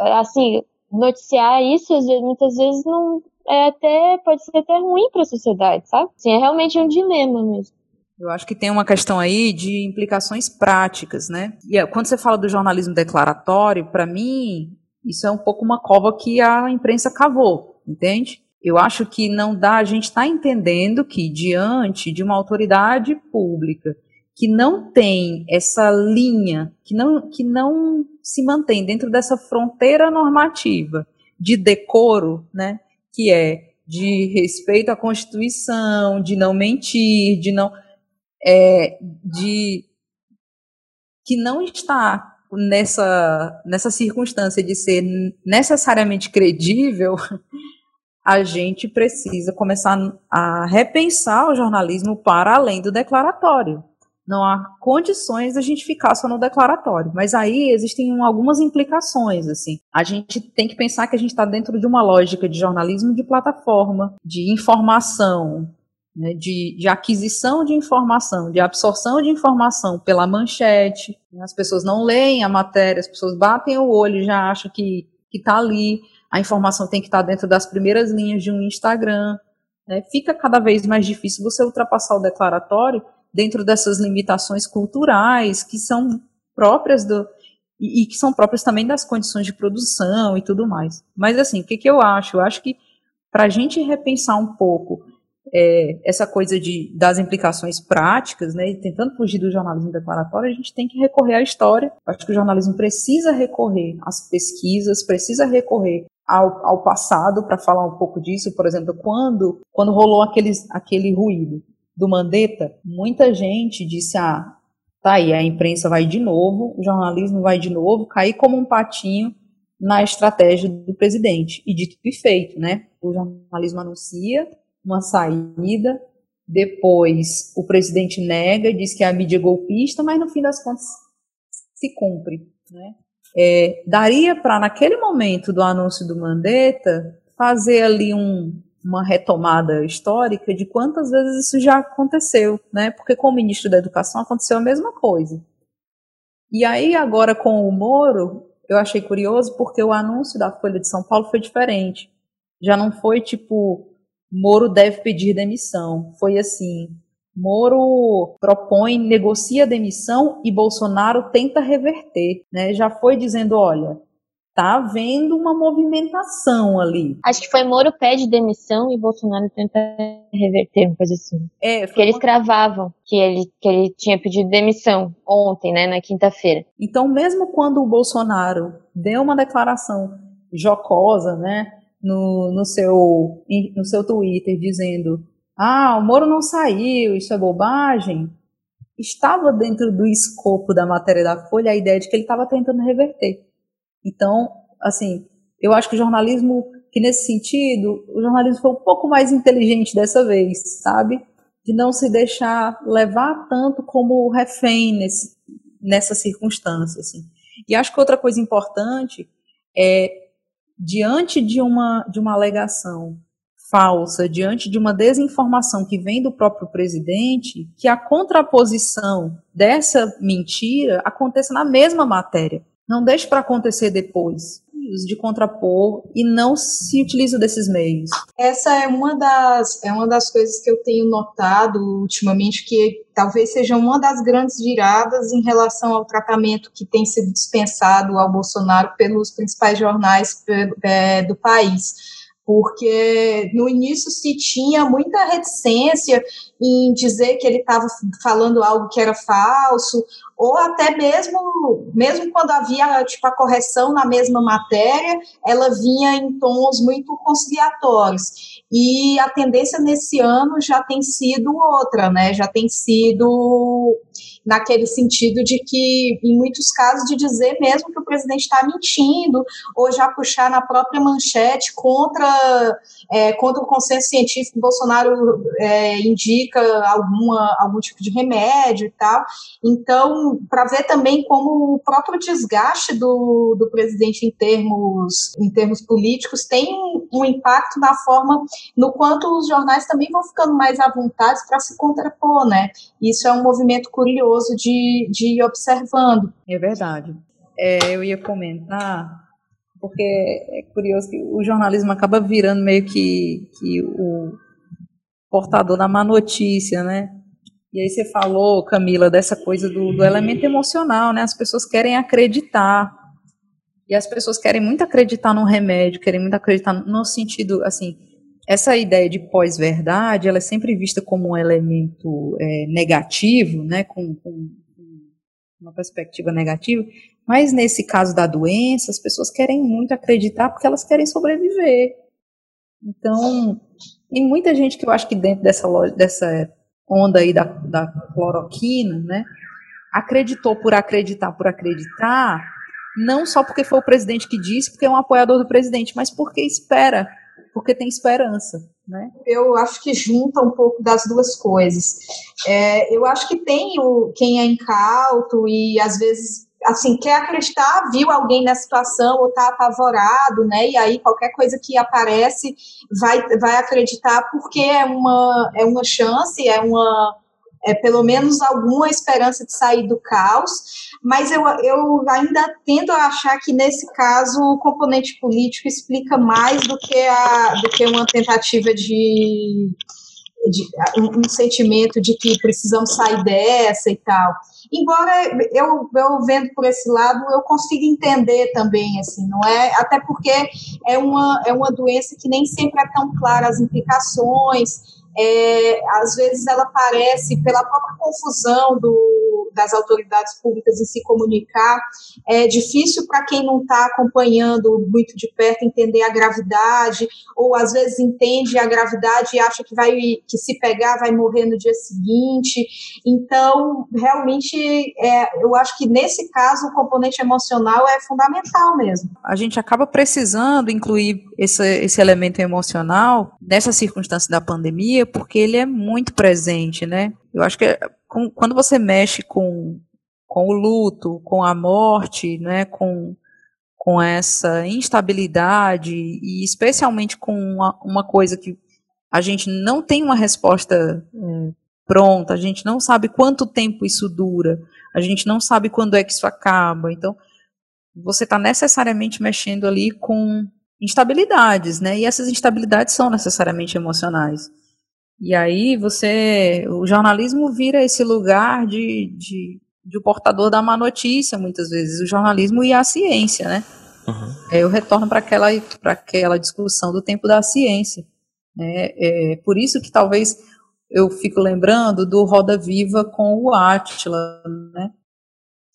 assim, noticiar isso, às vezes, muitas vezes, não é até, pode ser até ruim para a sociedade, sabe? Sim, é realmente um dilema mesmo. Eu acho que tem uma questão aí de implicações práticas, né? E é, quando você fala do jornalismo declaratório, para mim, isso é um pouco uma cova que a imprensa cavou, entende? Eu acho que não dá, a gente está entendendo que diante de uma autoridade pública que não tem essa linha, que não, que não se mantém dentro dessa fronteira normativa de decoro, né, que é de respeito à Constituição, de não mentir, de não é, de que não está nessa, nessa circunstância de ser necessariamente credível, <laughs> a gente precisa começar a repensar o jornalismo para além do declaratório. Não há condições da gente ficar só no declaratório. Mas aí existem algumas implicações, assim. A gente tem que pensar que a gente está dentro de uma lógica de jornalismo de plataforma, de informação, né, de, de, aquisição de informação, de absorção de informação pela manchete. As pessoas não leem a matéria, as pessoas batem o olho e já acham que está ali. A informação tem que estar tá dentro das primeiras linhas de um Instagram. Né. Fica cada vez mais difícil você ultrapassar o declaratório dentro dessas limitações culturais que são próprias do. E, e que são próprias também das condições de produção e tudo mais. Mas assim, o que, que eu acho? Eu acho que para a gente repensar um pouco é, essa coisa de, das implicações práticas, né, e tentando fugir do jornalismo declaratório, a gente tem que recorrer à história. Acho que o jornalismo precisa recorrer às pesquisas, precisa recorrer ao, ao passado para falar um pouco disso. Por exemplo, quando, quando rolou aqueles, aquele ruído do Mandetta, muita gente disse: ah, tá aí, a imprensa vai de novo, o jornalismo vai de novo, cair como um patinho na estratégia do presidente. E dito e feito, né? O jornalismo anuncia, uma saída, depois o presidente nega diz que é a mídia golpista, mas no fim das contas se cumpre. Né? É, daria para, naquele momento do anúncio do Mandetta, fazer ali um, uma retomada histórica de quantas vezes isso já aconteceu, né? Porque com o ministro da Educação aconteceu a mesma coisa. E aí, agora com o Moro, eu achei curioso porque o anúncio da Folha de São Paulo foi diferente. Já não foi tipo Moro deve pedir demissão. Foi assim. Moro propõe, negocia demissão e Bolsonaro tenta reverter, né? Já foi dizendo, olha, tá havendo uma movimentação ali. Acho que foi Moro pede demissão e Bolsonaro tenta reverter, uma coisa assim. É, Porque eles cravavam que ele, que ele tinha pedido demissão ontem, né, na quinta-feira. Então, mesmo quando o Bolsonaro deu uma declaração jocosa, né, no, no, seu, no seu Twitter, dizendo: Ah, o Moro não saiu, isso é bobagem. Estava dentro do escopo da matéria da Folha a ideia de que ele estava tentando reverter. Então, assim, eu acho que o jornalismo, que nesse sentido, o jornalismo foi um pouco mais inteligente dessa vez, sabe? De não se deixar levar tanto como refém nesse, nessa circunstância, assim. E acho que outra coisa importante é, diante de uma, de uma alegação falsa, diante de uma desinformação que vem do próprio presidente, que a contraposição dessa mentira aconteça na mesma matéria. Não deixe para acontecer depois de contrapor e não se utiliza desses meios. Essa é uma das é uma das coisas que eu tenho notado ultimamente que talvez seja uma das grandes viradas em relação ao tratamento que tem sido dispensado ao Bolsonaro pelos principais jornais é, do país porque no início se tinha muita reticência em dizer que ele estava falando algo que era falso, ou até mesmo, mesmo quando havia tipo, a correção na mesma matéria, ela vinha em tons muito conciliatórios. E a tendência nesse ano já tem sido outra, né? Já tem sido naquele sentido de que, em muitos casos, de dizer mesmo que o presidente está mentindo, ou já puxar na própria manchete contra, é, contra o consenso científico que Bolsonaro é, indica alguma, algum tipo de remédio e tal. Então, para ver também como o próprio desgaste do, do presidente em termos, em termos políticos tem um impacto na forma no quanto os jornais também vão ficando mais à vontade para se contrapor, né? Isso é um movimento curioso de, de ir observando. É verdade. É, eu ia comentar, porque é curioso que o jornalismo acaba virando meio que, que o portador da má notícia, né? E aí você falou, Camila, dessa coisa do, do elemento emocional, né? As pessoas querem acreditar. E as pessoas querem muito acreditar no remédio, querem muito acreditar no sentido, assim, essa ideia de pós-verdade, ela é sempre vista como um elemento é, negativo, né, com, com, uma perspectiva negativa, mas nesse caso da doença, as pessoas querem muito acreditar porque elas querem sobreviver. Então, tem muita gente que eu acho que dentro dessa, dessa onda aí da, da cloroquina, né, acreditou por acreditar por acreditar, não só porque foi o presidente que disse, porque é um apoiador do presidente, mas porque espera porque tem esperança. Né? Eu acho que junta um pouco das duas coisas. É, eu acho que tem o quem é incauto e às vezes assim quer acreditar, viu alguém na situação ou está apavorado, né? E aí qualquer coisa que aparece vai, vai acreditar porque é uma é uma chance, é uma é pelo menos alguma esperança de sair do caos, mas eu, eu ainda tendo a achar que nesse caso o componente político explica mais do que, a, do que uma tentativa de, de um sentimento de que precisamos sair dessa e tal. Embora eu, eu vendo por esse lado, eu consiga entender também, assim, não é? Até porque é uma, é uma doença que nem sempre é tão clara as implicações, é, às vezes ela aparece pela própria confusão do, das autoridades públicas em se comunicar. É difícil para quem não está acompanhando muito de perto entender a gravidade, ou às vezes entende a gravidade e acha que vai que se pegar vai morrer no dia seguinte. Então, realmente, é, eu acho que nesse caso o componente emocional é fundamental mesmo. A gente acaba precisando incluir esse, esse elemento emocional nessa circunstância da pandemia, porque ele é muito presente, né? Eu acho que é, quando você mexe com, com o luto, com a morte, né, com, com essa instabilidade e especialmente com uma, uma coisa que a gente não tem uma resposta é, pronta, a gente não sabe quanto tempo isso dura, a gente não sabe quando é que isso acaba. Então, você está necessariamente mexendo ali com instabilidades, né? E essas instabilidades são necessariamente emocionais. E aí você, o jornalismo vira esse lugar de, de, de o portador da má notícia, muitas vezes, o jornalismo e a ciência, né? Uhum. Eu retorno para aquela, aquela discussão do tempo da ciência. Né? É, por isso que talvez eu fico lembrando do Roda Viva com o Átila, né?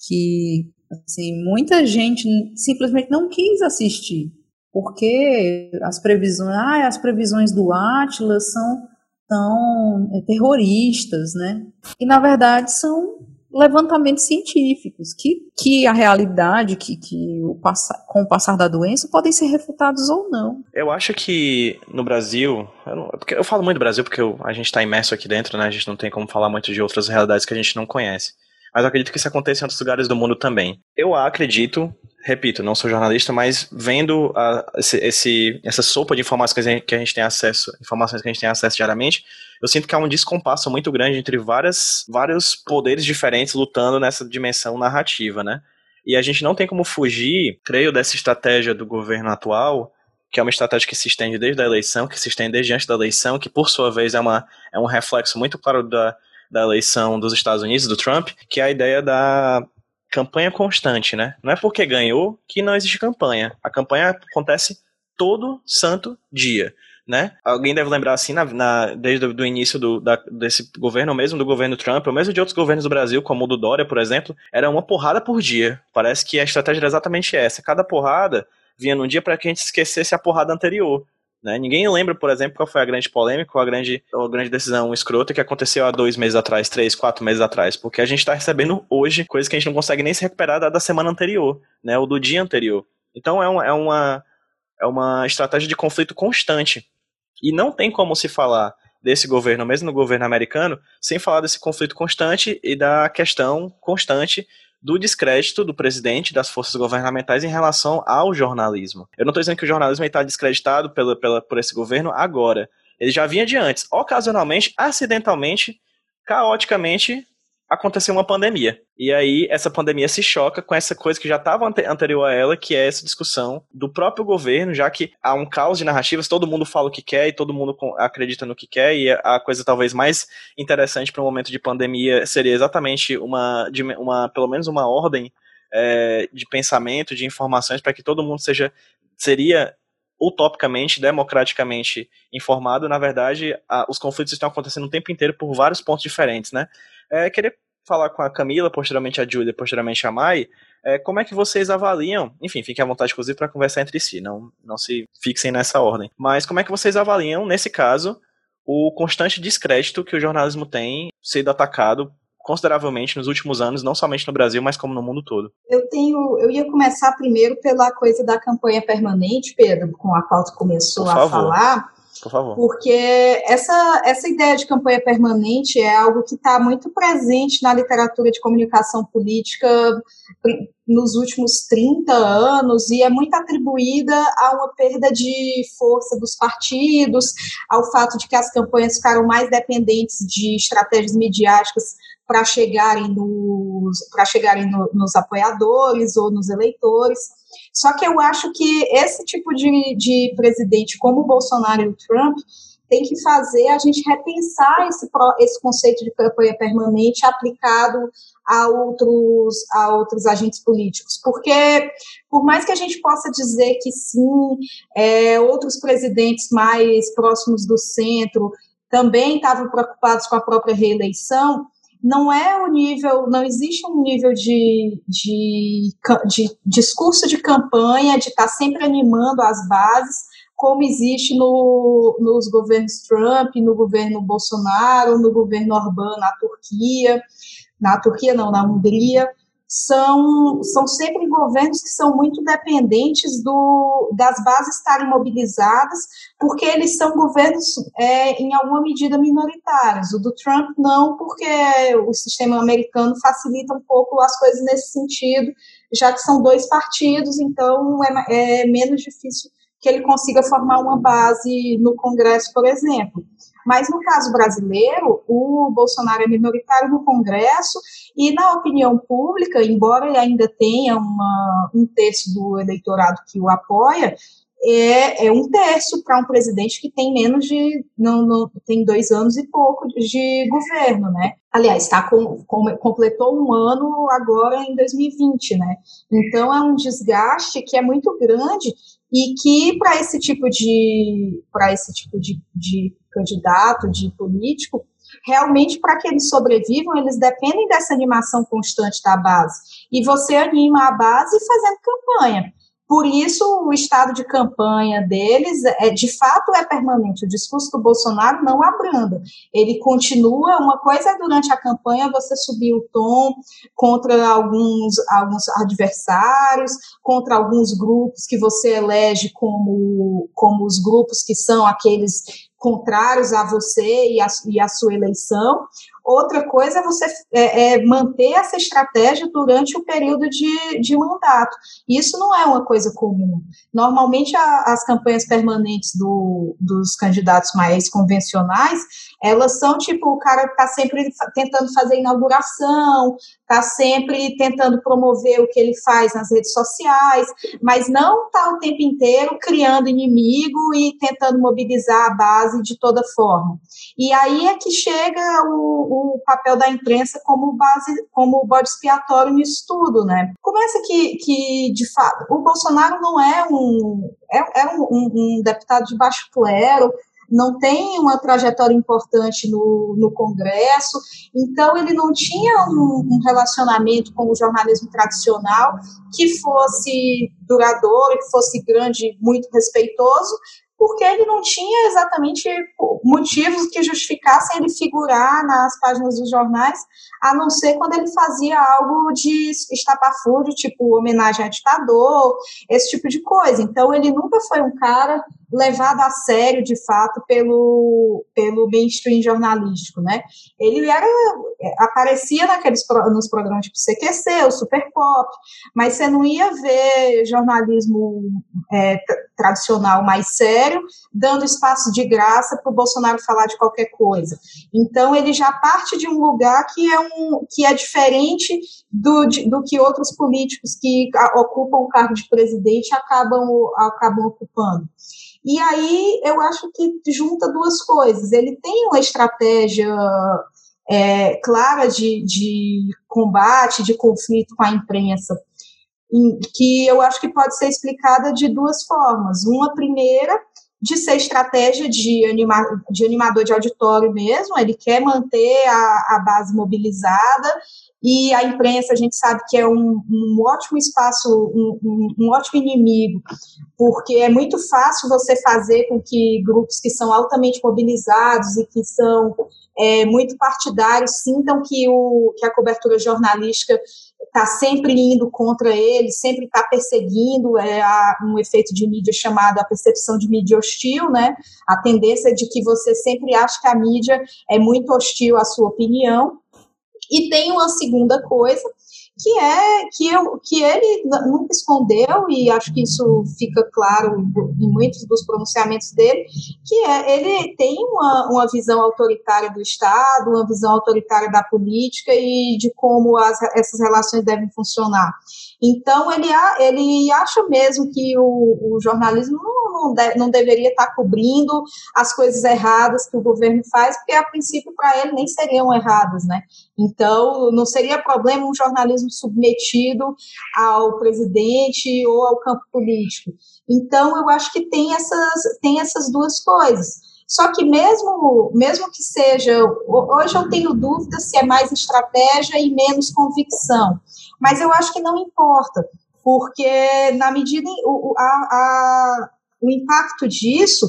que assim, muita gente simplesmente não quis assistir, porque as previsões, ah, as previsões do Atlas são são é, terroristas, né? E na verdade são levantamentos científicos que, que a realidade, que, que o com o passar da doença podem ser refutados ou não. Eu acho que no Brasil, eu, não, eu falo muito do Brasil porque eu, a gente está imerso aqui dentro, né? A gente não tem como falar muito de outras realidades que a gente não conhece. Mas eu acredito que isso aconteça em outros lugares do mundo também. Eu acredito repito, não sou jornalista, mas vendo a, esse, esse, essa sopa de informações que a gente tem acesso, informações que a gente tem acesso diariamente, eu sinto que há um descompasso muito grande entre várias, vários poderes diferentes lutando nessa dimensão narrativa, né? E a gente não tem como fugir, creio, dessa estratégia do governo atual, que é uma estratégia que se estende desde a eleição, que se estende desde antes da eleição, que por sua vez é, uma, é um reflexo muito claro da, da eleição dos Estados Unidos, do Trump, que é a ideia da campanha constante, né? Não é porque ganhou que não existe campanha. A campanha acontece todo santo dia. Né? Alguém deve lembrar assim, na, na desde o início do, da, desse governo, mesmo do governo Trump, ou mesmo de outros governos do Brasil, como o do Dória, por exemplo, era uma porrada por dia. Parece que a estratégia era exatamente essa. Cada porrada vinha num dia para que a gente esquecesse a porrada anterior. Né? Ninguém lembra, por exemplo, qual foi a grande polêmica, a grande, a grande decisão escrota que aconteceu há dois meses atrás, três, quatro meses atrás, porque a gente está recebendo hoje coisas que a gente não consegue nem se recuperar da, da semana anterior, né, ou do dia anterior. Então é, um, é, uma, é uma estratégia de conflito constante. E não tem como se falar desse governo, mesmo no governo americano, sem falar desse conflito constante e da questão constante do descrédito do presidente das forças governamentais em relação ao jornalismo. Eu não estou dizendo que o jornalismo está descreditado pela, pela, por esse governo agora. Ele já vinha de antes. Ocasionalmente, acidentalmente, caoticamente, aconteceu uma pandemia. E aí essa pandemia se choca com essa coisa que já estava ante anterior a ela, que é essa discussão do próprio governo, já que há um caos de narrativas, todo mundo fala o que quer e todo mundo acredita no que quer, e a coisa talvez mais interessante para um momento de pandemia seria exatamente uma, uma pelo menos uma ordem é, de pensamento, de informações, para que todo mundo seja seria utopicamente, democraticamente informado, na verdade, a, os conflitos estão acontecendo o tempo inteiro por vários pontos diferentes, né? É, queria falar com a Camila, posteriormente a Júlia, posteriormente a Mai, é, como é que vocês avaliam, enfim, fiquem à vontade, inclusive, para conversar entre si, não, não se fixem nessa ordem, mas como é que vocês avaliam, nesse caso, o constante descrédito que o jornalismo tem sido atacado consideravelmente nos últimos anos, não somente no Brasil, mas como no mundo todo. Eu tenho, eu ia começar primeiro pela coisa da campanha permanente, Pedro, com a qual tu começou a falar. Por favor. Porque essa, essa ideia de campanha permanente é algo que está muito presente na literatura de comunicação política nos últimos 30 anos e é muito atribuída a uma perda de força dos partidos, ao fato de que as campanhas ficaram mais dependentes de estratégias midiáticas para chegarem, nos, chegarem no, nos apoiadores ou nos eleitores. Só que eu acho que esse tipo de, de presidente, como o Bolsonaro e o Trump, tem que fazer a gente repensar esse, esse conceito de campanha permanente aplicado a outros, a outros agentes políticos. Porque, por mais que a gente possa dizer que sim, é, outros presidentes mais próximos do centro também estavam preocupados com a própria reeleição, não é o nível, não existe um nível de, de, de discurso de campanha, de estar tá sempre animando as bases, como existe no, nos governos Trump, no governo Bolsonaro, no governo Orbán na Turquia, na Turquia não, na Hungria, são, são sempre governos que são muito dependentes do, das bases estarem mobilizadas, porque eles são governos, é, em alguma medida, minoritários. O do Trump não, porque o sistema americano facilita um pouco as coisas nesse sentido, já que são dois partidos, então é, é menos difícil que ele consiga formar uma base no Congresso, por exemplo. Mas no caso brasileiro, o Bolsonaro é minoritário no Congresso e na opinião pública, embora ele ainda tenha uma, um terço do eleitorado que o apoia, é, é um terço para um presidente que tem menos de não, não tem dois anos e pouco de governo, né? Aliás, tá com, com, completou um ano agora em 2020, né? Então é um desgaste que é muito grande e que para esse tipo de para esse tipo de, de candidato, de político, realmente para que eles sobrevivam, eles dependem dessa animação constante da base. E você anima a base fazendo campanha. Por isso, o estado de campanha deles, é, de fato, é permanente. O discurso do Bolsonaro não abranda. Ele continua. Uma coisa é durante a campanha você subir o tom contra alguns, alguns adversários, contra alguns grupos que você elege como, como os grupos que são aqueles contrários a você e a, e a sua eleição. Outra coisa é você é, é manter essa estratégia durante o período de, de mandato. Isso não é uma coisa comum. Normalmente, a, as campanhas permanentes do, dos candidatos mais convencionais, elas são tipo, o cara está sempre tentando fazer inauguração, está sempre tentando promover o que ele faz nas redes sociais, mas não está o tempo inteiro criando inimigo e tentando mobilizar a base de toda forma. E aí é que chega o, o papel da imprensa como base, como bode expiatório nisso tudo, né? Começa que, que de fato, o Bolsonaro não é um, é, é um, um, um deputado de baixo clero, não tem uma trajetória importante no, no Congresso, então ele não tinha um, um, relacionamento com o jornalismo tradicional que fosse duradouro, que fosse grande, muito respeitoso, porque ele não tinha exatamente motivos que justificassem ele figurar nas páginas dos jornais, a não ser quando ele fazia algo de estapafúrdio, tipo homenagem a ditador, esse tipo de coisa. Então, ele nunca foi um cara levado a sério, de fato, pelo, pelo mainstream jornalístico, né? Ele era, é, aparecia naqueles, nos programas tipo CQC, o Super Pop, mas você não ia ver jornalismo é, tradicional mais sério, dando espaço de graça para o Bolsonaro falar de qualquer coisa. Então, ele já parte de um lugar que é, um, que é diferente do, do que outros políticos que ocupam o cargo de presidente acabam, acabam ocupando. E aí eu acho que junta duas coisas. Ele tem uma estratégia é, clara de, de combate, de conflito com a imprensa, que eu acho que pode ser explicada de duas formas. Uma primeira, de ser estratégia de, anima, de animador de auditório mesmo, ele quer manter a, a base mobilizada e a imprensa a gente sabe que é um, um ótimo espaço, um, um, um, ótimo inimigo, porque é muito fácil você fazer com que grupos que são altamente mobilizados e que são é, muito partidários sintam que, o, que a cobertura jornalística está sempre indo contra ele, sempre está perseguindo, é a, um efeito de mídia chamado a percepção de mídia hostil, né? A tendência de que você sempre acha que a mídia é muito hostil à sua opinião, e tem uma segunda coisa, que é que, eu, que ele nunca escondeu, e acho que isso fica claro em muitos dos pronunciamentos dele, que é ele tem uma, uma visão autoritária do Estado, uma visão autoritária da política e de como as, essas relações devem funcionar. Então, ele, ele acha mesmo que o, o jornalismo não, não, não deveria estar cobrindo as coisas erradas que o governo faz, porque, a princípio, para ele nem seriam erradas, né? Então, não seria problema um jornalismo submetido ao presidente ou ao campo político. Então, eu acho que tem essas, tem essas duas coisas. Só que mesmo, mesmo que seja, hoje eu tenho dúvida se é mais estratégia e menos convicção, mas eu acho que não importa, porque na medida o, a, a, o impacto disso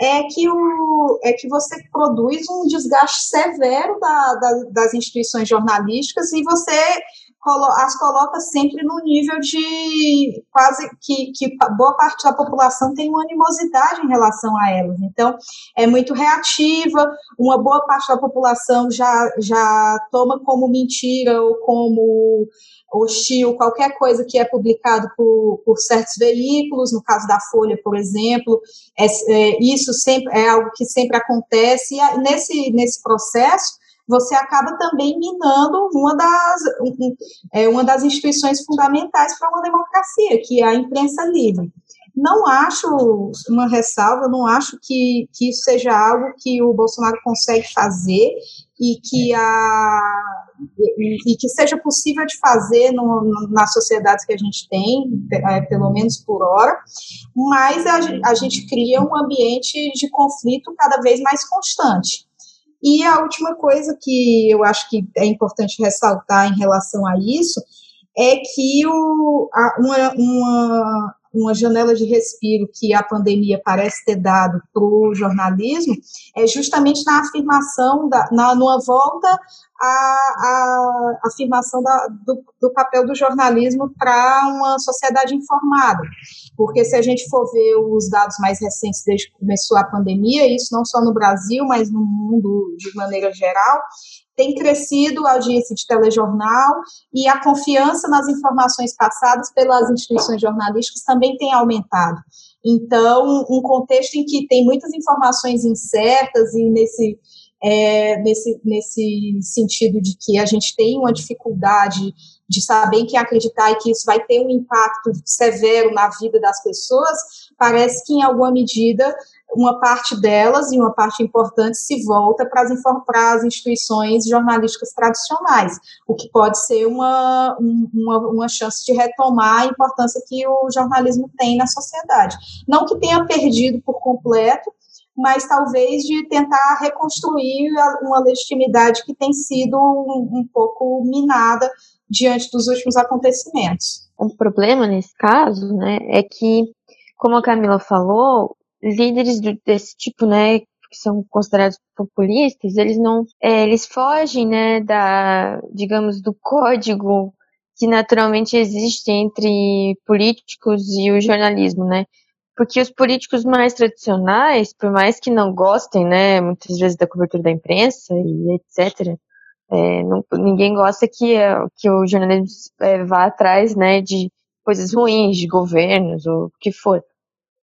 é que, o, é que você produz um desgaste severo da, da, das instituições jornalísticas e você as coloca sempre no nível de quase que, que boa parte da população tem uma animosidade em relação a elas. Então, é muito reativa, uma boa parte da população já, já toma como mentira ou como hostil qualquer coisa que é publicado por, por certos veículos, no caso da Folha, por exemplo, é, é, isso sempre é algo que sempre acontece, e nesse, nesse processo você acaba também minando uma das, é, uma das instituições fundamentais para uma democracia, que é a imprensa livre. Não acho, uma ressalva, não acho que, que isso seja algo que o Bolsonaro consegue fazer e que, a, e, que seja possível de fazer no, no, nas sociedades que a gente tem, é, pelo menos por hora, mas a, a gente cria um ambiente de conflito cada vez mais constante. E a última coisa que eu acho que é importante ressaltar em relação a isso é que o, a, uma, uma, uma janela de respiro que a pandemia parece ter dado para o jornalismo é justamente na afirmação, da, na, numa volta à, à afirmação da, do, do papel do jornalismo para uma sociedade informada. Porque se a gente for ver os dados mais recentes desde que começou a pandemia, isso não só no Brasil, mas no mundo de maneira geral, tem crescido a audiência de telejornal e a confiança nas informações passadas pelas instituições jornalísticas também tem aumentado. Então, um contexto em que tem muitas informações incertas e nesse, é, nesse, nesse sentido de que a gente tem uma dificuldade de saber em quem acreditar e que isso vai ter um impacto severo na vida das pessoas, parece que, em alguma medida, uma parte delas, e uma parte importante, se volta para as, para as instituições jornalísticas tradicionais, o que pode ser uma, uma, uma chance de retomar a importância que o jornalismo tem na sociedade. Não que tenha perdido por completo, mas talvez de tentar reconstruir uma legitimidade que tem sido um, um pouco minada diante dos últimos acontecimentos. O problema nesse caso, né, é que, como a Camila falou, líderes desse tipo, né, que são considerados populistas, eles não, é, eles fogem, né, da, digamos, do código que naturalmente existe entre políticos e o jornalismo, né? Porque os políticos mais tradicionais, por mais que não gostem, né, muitas vezes da cobertura da imprensa e etc., é, não, ninguém gosta que, que o jornalismo é, vá atrás, né, de coisas ruins, de governos ou o que for.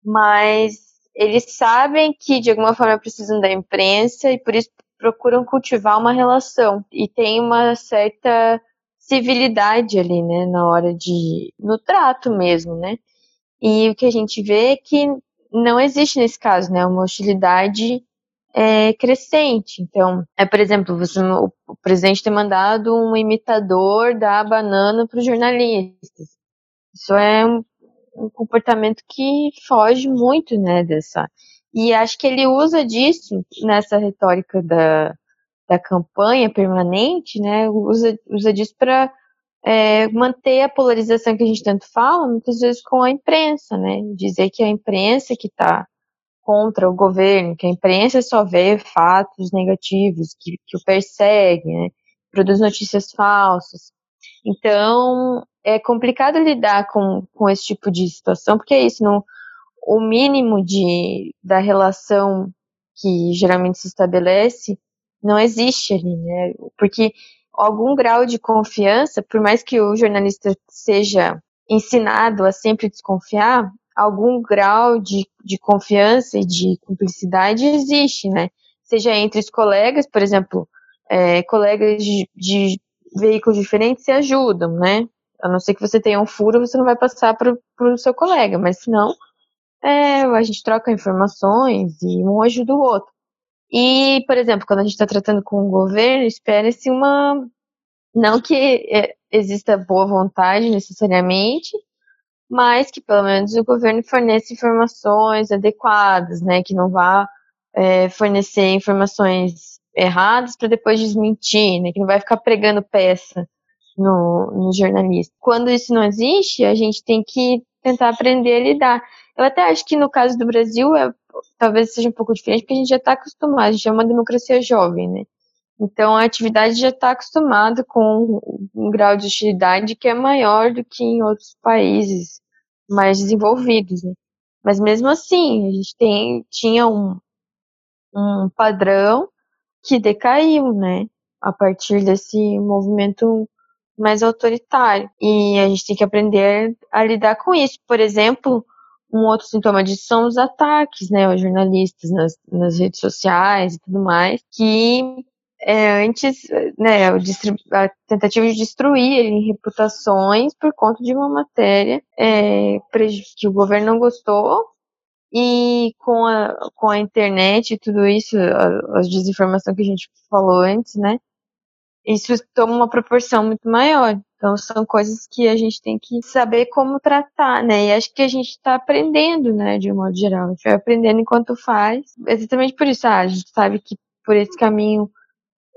Mas eles sabem que de alguma forma precisam da imprensa e por isso procuram cultivar uma relação e tem uma certa civilidade ali, né, na hora de no trato mesmo, né? E o que a gente vê é que não existe nesse caso, né, uma hostilidade é, crescente. Então, é por exemplo, você, o, presidente ter mandado um imitador da banana para os jornalistas. Isso é um um comportamento que foge muito, né, dessa. E acho que ele usa disso nessa retórica da, da campanha permanente, né, usa, usa disso para é, manter a polarização que a gente tanto fala, muitas vezes com a imprensa, né, dizer que a imprensa que está contra o governo, que a imprensa só vê fatos negativos, que, que o persegue, né, produz notícias falsas. Então, é complicado lidar com, com esse tipo de situação, porque é isso, no, o mínimo de, da relação que geralmente se estabelece não existe ali, né? Porque algum grau de confiança, por mais que o jornalista seja ensinado a sempre desconfiar, algum grau de, de confiança e de cumplicidade existe, né? Seja entre os colegas, por exemplo, é, colegas de, de veículos diferentes se ajudam, né? A não ser que você tenha um furo, você não vai passar para o seu colega, mas se não, é, a gente troca informações e um ajuda o outro. E, por exemplo, quando a gente está tratando com o governo, espera-se uma. Não que é, exista boa vontade necessariamente, mas que pelo menos o governo forneça informações adequadas, né? Que não vá é, fornecer informações erradas para depois desmentir, né? Que não vai ficar pregando peça no, no jornalista. Quando isso não existe, a gente tem que tentar aprender a lidar. Eu até acho que no caso do Brasil, é, talvez seja um pouco diferente, porque a gente já está acostumado, a gente é uma democracia jovem, né? Então a atividade já está acostumada com um grau de hostilidade que é maior do que em outros países mais desenvolvidos, né? Mas mesmo assim, a gente tem, tinha um, um padrão que decaiu, né? A partir desse movimento mais autoritário. E a gente tem que aprender a lidar com isso. Por exemplo, um outro sintoma disso são os ataques, né, aos jornalistas nas, nas redes sociais e tudo mais, que é, antes, né, a tentativa de destruir reputações por conta de uma matéria é, que o governo não gostou e com a, com a internet e tudo isso, a, a desinformação que a gente falou antes, né, isso toma uma proporção muito maior. Então são coisas que a gente tem que saber como tratar, né? E acho que a gente está aprendendo, né, de um modo geral. A gente vai aprendendo enquanto faz. Exatamente por isso, ah, a gente sabe que por esse caminho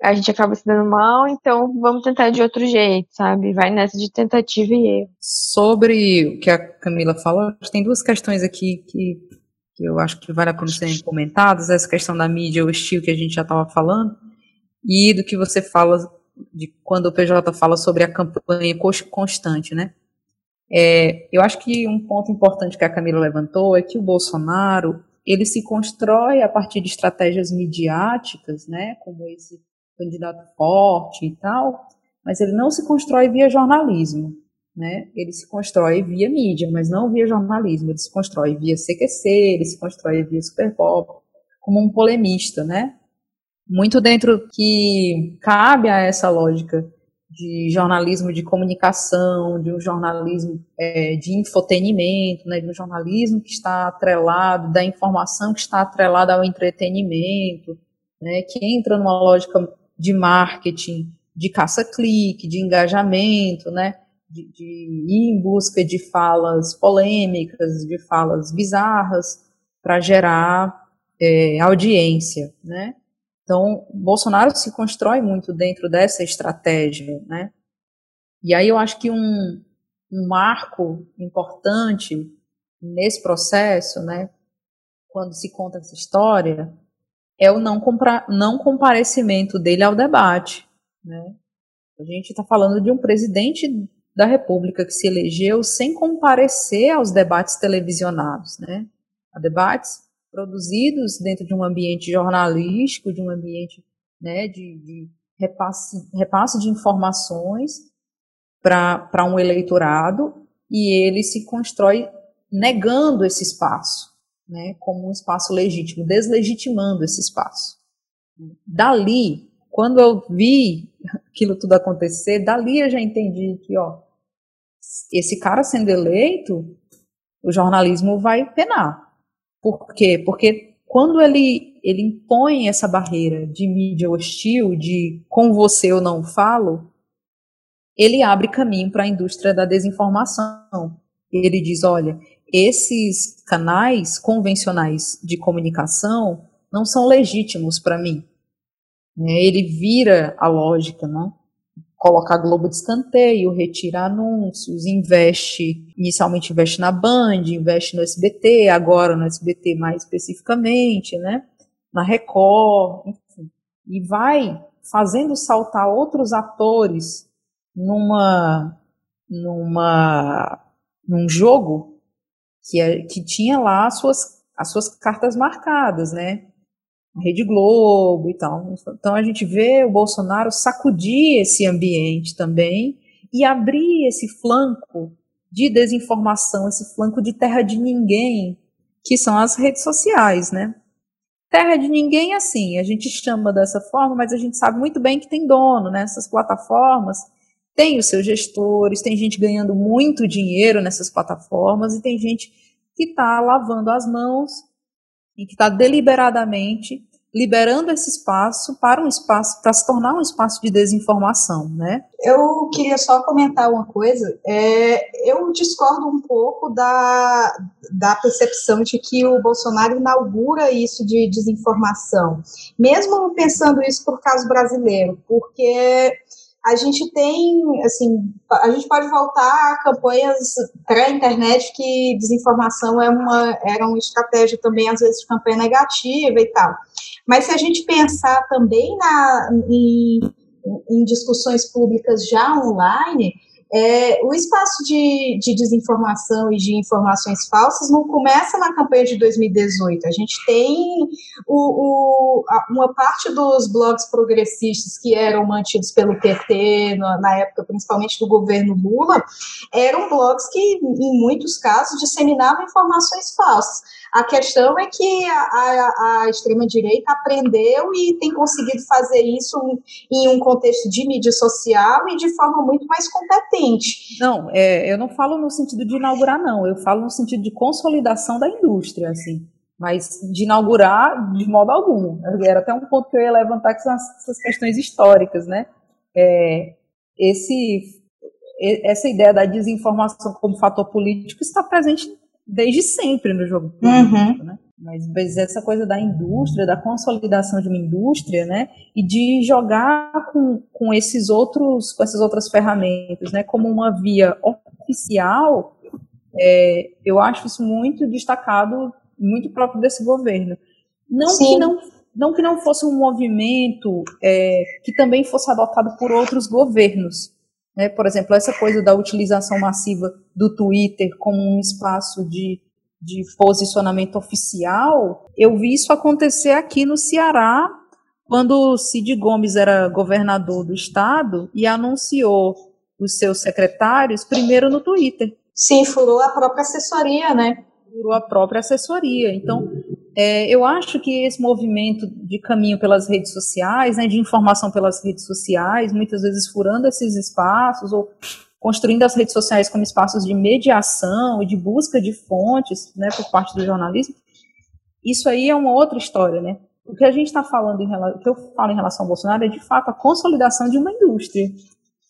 a gente acaba se dando mal, então vamos tentar de outro jeito, sabe? Vai nessa de tentativa e erro. Sobre o que a Camila falou, tem duas questões aqui que, que eu acho que vale a pena serem comentadas. Essa questão da mídia hostil que a gente já estava falando, e do que você fala de quando o PJ fala sobre a campanha constante, né? É, eu acho que um ponto importante que a Camila levantou é que o Bolsonaro ele se constrói a partir de estratégias midiáticas, né, como esse candidato forte e tal, mas ele não se constrói via jornalismo, né? Ele se constrói via mídia, mas não via jornalismo. Ele se constrói via CQC, ele se constrói via Superpop, como um polemista, né? Muito dentro que cabe a essa lógica de jornalismo de comunicação, de um jornalismo é, de infotenimento, né, de um jornalismo que está atrelado, da informação que está atrelada ao entretenimento, né, que entra numa lógica de marketing, de caça-clique, de engajamento, né? De, de, ir em busca de falas polêmicas, de falas bizarras, para gerar é, audiência, né? Então, Bolsonaro se constrói muito dentro dessa estratégia, né? E aí eu acho que um, um marco importante nesse processo, né? Quando se conta essa história, é o não, compra, não comparecimento dele ao debate. Né? A gente está falando de um presidente da República que se elegeu sem comparecer aos debates televisionados, né? a debates produzidos dentro de um ambiente jornalístico, de um ambiente né, de, de repasse, repasse de informações para um eleitorado e ele se constrói negando esse espaço né, como um espaço legítimo, deslegitimando esse espaço. Dali, quando eu vi aquilo tudo acontecer, dali eu já entendi que, ó, esse cara sendo eleito, o jornalismo vai penar. Por quê? Porque quando ele, ele impõe essa barreira de mídia hostil, de com você eu não falo, ele abre caminho para a indústria da desinformação. Ele diz: olha, esses canais convencionais de comunicação não são legítimos para mim. Né? Ele vira a lógica, né? Coloca a Globo de escanteio, retira anúncios, investe, inicialmente investe na Band, investe no SBT, agora no SBT mais especificamente, né? na Record, enfim, e vai fazendo saltar outros atores numa numa num jogo que, é, que tinha lá as suas, as suas cartas marcadas, né? Rede Globo e tal. Então a gente vê o Bolsonaro sacudir esse ambiente também e abrir esse flanco de desinformação, esse flanco de terra de ninguém, que são as redes sociais, né? Terra de ninguém, assim, a gente chama dessa forma, mas a gente sabe muito bem que tem dono né? plataformas tem os seus gestores, tem gente ganhando muito dinheiro nessas plataformas e tem gente que está lavando as mãos e que está deliberadamente liberando esse espaço para um espaço para se tornar um espaço de desinformação, né? Eu queria só comentar uma coisa. É, eu discordo um pouco da, da percepção de que o Bolsonaro inaugura isso de desinformação, mesmo pensando isso por caso brasileiro, porque a gente tem, assim, a gente pode voltar a campanhas pré-internet que desinformação é uma, era uma estratégia também, às vezes, de campanha negativa e tal. Mas se a gente pensar também na, em, em discussões públicas já online, é, o espaço de, de, desinformação e de informações falsas não começa na campanha de 2018. A gente tem o, o, a, uma parte dos blogs progressistas que eram mantidos pelo PT, na, na, época principalmente do governo Lula, eram blogs que, em muitos casos, disseminavam informações falsas. A questão é que a, a, a extrema-direita aprendeu e tem conseguido fazer isso em um contexto de mídia social e de forma muito mais competente. Não, é, eu não falo no sentido de inaugurar, não. Eu falo no sentido de consolidação da indústria, assim. Mas de inaugurar, de modo algum. Era até um ponto que eu ia levantar, que são essas questões históricas, né? É, esse, essa ideia da desinformação como fator político está presente desde sempre no jogo político, uhum. né? Mas, mas essa coisa da indústria, da consolidação de uma indústria, né? E de jogar com, com esses outros, com essas outras ferramentas, né? Como uma via oficial, é, eu acho isso muito destacado, muito próprio desse governo. Não Sim. que não não que não fosse um movimento é, que também fosse adotado por outros governos. Né? Por exemplo, essa coisa da utilização massiva do Twitter como um espaço de, de posicionamento oficial, eu vi isso acontecer aqui no Ceará, quando Cid Gomes era governador do estado e anunciou os seus secretários primeiro no Twitter. Sim, furou a própria assessoria, né? Furou a própria assessoria. Então, é, eu acho que esse movimento de caminho pelas redes sociais, né, de informação pelas redes sociais, muitas vezes furando esses espaços ou construindo as redes sociais como espaços de mediação e de busca de fontes, né, por parte do jornalismo, isso aí é uma outra história, né? O que a gente está falando em o que eu falo em relação ao Bolsonaro é de fato a consolidação de uma indústria.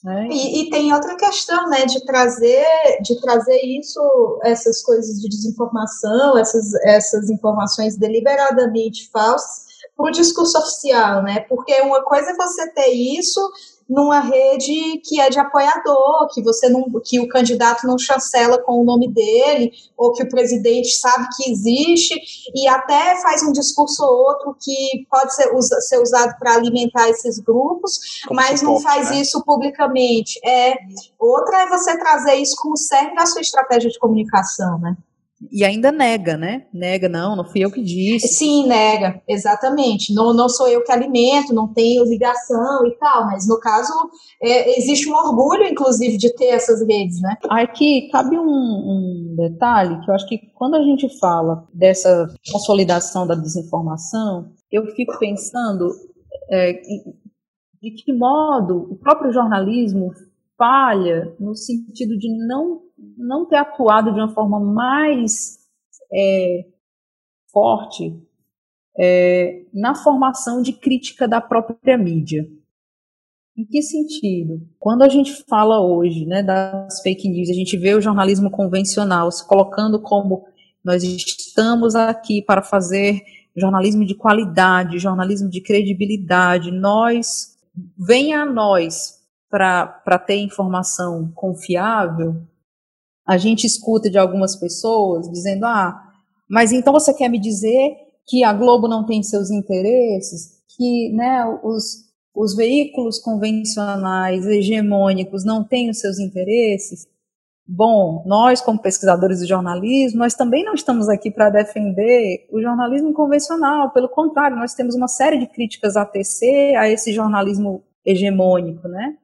Né? E, e, tem outra questão, né, de trazer, de trazer isso, essas coisas de desinformação, essas, essas informações deliberadamente falsas, para o discurso oficial, né? Porque uma coisa é você ter isso numa rede que é de apoiador, que você não, que o candidato não chancela com o nome dele, ou que o presidente sabe que existe e até faz um discurso ou outro que pode ser, usa, ser usado para alimentar esses grupos, Como mas não faz né? isso publicamente. É outra é você trazer isso como cerne da sua estratégia de comunicação, né? E ainda nega, né? Nega, não, não fui eu que disse. Sim, nega, exatamente. Não, não sou eu que alimento, não tenho ligação e tal, mas no caso é, existe um orgulho, inclusive, de ter essas redes, né? Aqui cabe um, um detalhe que eu acho que quando a gente fala dessa consolidação da desinformação, eu fico pensando é, de que modo o próprio jornalismo falha no sentido de não não ter atuado de uma forma mais é, forte é, na formação de crítica da própria mídia. Em que sentido? Quando a gente fala hoje né, das fake news, a gente vê o jornalismo convencional se colocando como nós estamos aqui para fazer jornalismo de qualidade, jornalismo de credibilidade, nós, venha a nós para ter informação confiável, a gente escuta de algumas pessoas dizendo: ah, mas então você quer me dizer que a Globo não tem seus interesses, que né, os, os veículos convencionais, hegemônicos, não têm os seus interesses? Bom, nós, como pesquisadores de jornalismo, nós também não estamos aqui para defender o jornalismo convencional, pelo contrário, nós temos uma série de críticas a tecer a esse jornalismo hegemônico, né?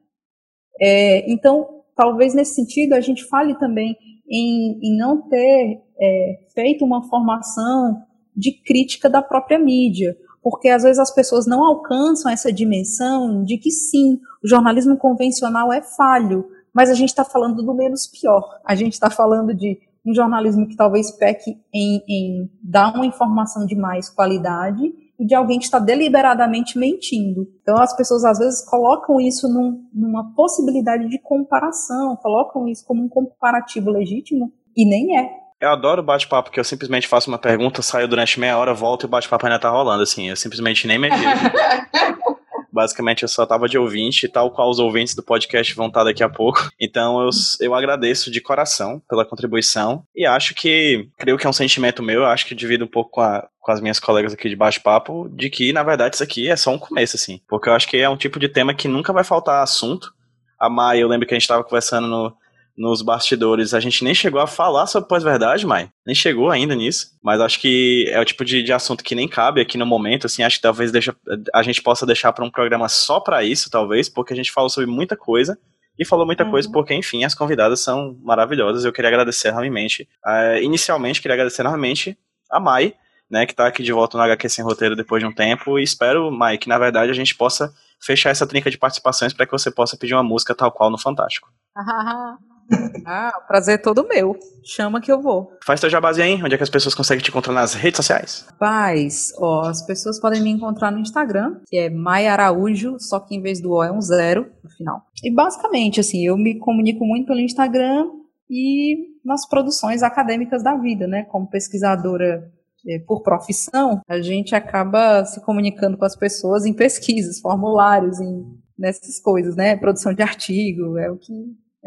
É, então, talvez nesse sentido a gente fale também em, em não ter é, feito uma formação de crítica da própria mídia, porque às vezes as pessoas não alcançam essa dimensão de que sim, o jornalismo convencional é falho, mas a gente está falando do menos pior. A gente está falando de um jornalismo que talvez peque em, em dar uma informação de mais qualidade e de alguém que está deliberadamente mentindo. Então as pessoas às vezes colocam isso num, numa possibilidade de comparação, colocam isso como um comparativo legítimo e nem é. Eu adoro bate-papo, porque eu simplesmente faço uma pergunta, saio durante meia hora, volto e o bate-papo ainda tá rolando, assim, eu simplesmente nem medito. <laughs> Basicamente, eu só tava de ouvinte, tal qual os ouvintes do podcast vão estar daqui a pouco. <laughs> Então, eu, eu agradeço de coração pela contribuição e acho que, creio que é um sentimento meu, eu acho que divido um pouco com, a, com as minhas colegas aqui de bate-papo, de que, na verdade, isso aqui é só um começo, assim. Porque eu acho que é um tipo de tema que nunca vai faltar assunto. A Mai, eu lembro que a gente tava conversando no, nos bastidores. A gente nem chegou a falar sobre pós-verdade, Mai. Nem chegou ainda nisso. Mas acho que é o tipo de, de assunto que nem cabe aqui no momento. Assim, acho que talvez deixa, a gente possa deixar para um programa só para isso, talvez, porque a gente falou sobre muita coisa. E falou muita uhum. coisa porque, enfim, as convidadas são maravilhosas. Eu queria agradecer realmente. Uh, inicialmente, queria agradecer novamente a Mai, né, que tá aqui de volta no HQ Sem Roteiro depois de um tempo, e espero, Mai, que na verdade a gente possa fechar essa trinca de participações para que você possa pedir uma música tal qual no Fantástico. <laughs> ah, o prazer é todo meu. Chama que eu vou. Faz teu jabazinho aí, onde é que as pessoas conseguem te encontrar nas redes sociais? Paz, ó, as pessoas podem me encontrar no Instagram, que é Maia Araújo, só que em vez do O é um zero no final. E basicamente, assim, eu me comunico muito pelo Instagram e nas produções acadêmicas da vida, né? Como pesquisadora é, por profissão, a gente acaba se comunicando com as pessoas em pesquisas, formulários, em, nessas coisas, né? Produção de artigo, é o que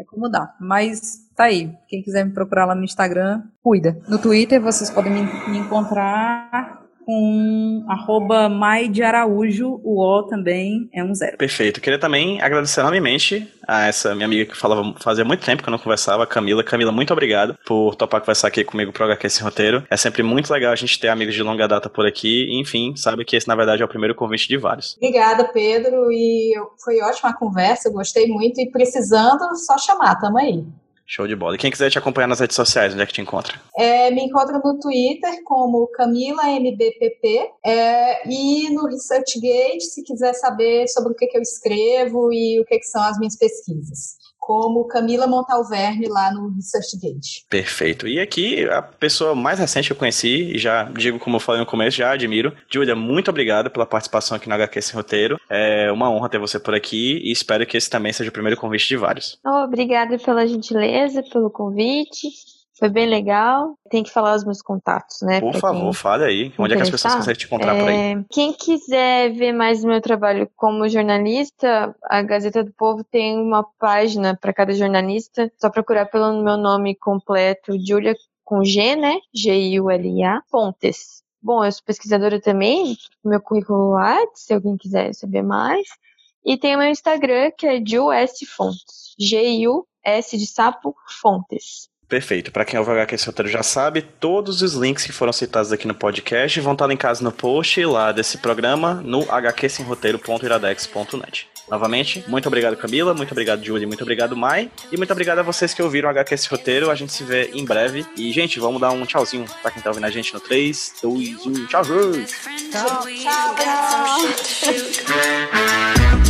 é como dá. Mas tá aí. Quem quiser me procurar lá no Instagram, cuida. No Twitter vocês podem me, encontrar com arroba Mai de Araújo, o O também é um zero. Perfeito. Queria também agradecer enormemente a essa minha amiga que falava fazia muito tempo que eu não conversava, a Camila. Camila, muito obrigado por topar conversar aqui comigo pro HQ Esse Roteiro. É sempre muito legal a gente ter amigos de longa data por aqui. Enfim, sabe que esse, na verdade, é o primeiro convite de vários. Obrigada, Pedro. E foi ótima a conversa, eu gostei muito. E precisando, só chamar, tamo aí. Show de bola. E quem quiser te acompanhar nas redes sociais, onde é que te encontra? É, me encontra no Twitter como CamilaMBPP é, e no ResearchGate, se quiser saber sobre o que, que eu escrevo e o que, que são as minhas pesquisas como Camila Montalverne lá no ResearchGate. Perfeito. E aqui, a pessoa mais recente que eu conheci, e já digo como eu falei no começo, já admiro. Julia, muito obrigado pela participação aqui no HQ Sem Roteiro. É uma honra ter você por aqui e espero que esse também seja o primeiro convite de vários. Oh, obrigada pela gentileza, pelo convite. Foi bem legal. Tem que falar os meus contatos, né? Por favor, quem... fale aí. Onde é que as pessoas conseguem te encontrar é... por aí? É, quem quiser ver mais do meu trabalho como jornalista, a Gazeta do Povo tem uma página para cada jornalista. Só procurar pelo meu nome completo, Julia com G, né? G-I-U-L-I-A, Fontes. Bom, eu sou pesquisadora também, meu currículo lá, se alguém quiser saber mais. E tem o meu Instagram, que é Ju Fontes. G-U-S de sapo Fontes. Perfeito. Para quem ouve o HQ esse roteiro já sabe, todos os links que foram citados aqui no podcast vão estar linkados no post lá desse programa no hqsemroteiro.iradex.net. Novamente, muito obrigado Camila, muito obrigado Julie, muito obrigado Mai e muito obrigado a vocês que ouviram o HQ esse roteiro. A gente se vê em breve. E, gente, vamos dar um tchauzinho pra quem tá ouvindo a gente no 3, 2, 1. Tchau, gente! Tchau, tchau, tchau.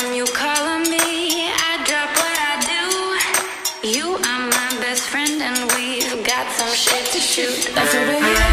shit to shoot. That's the way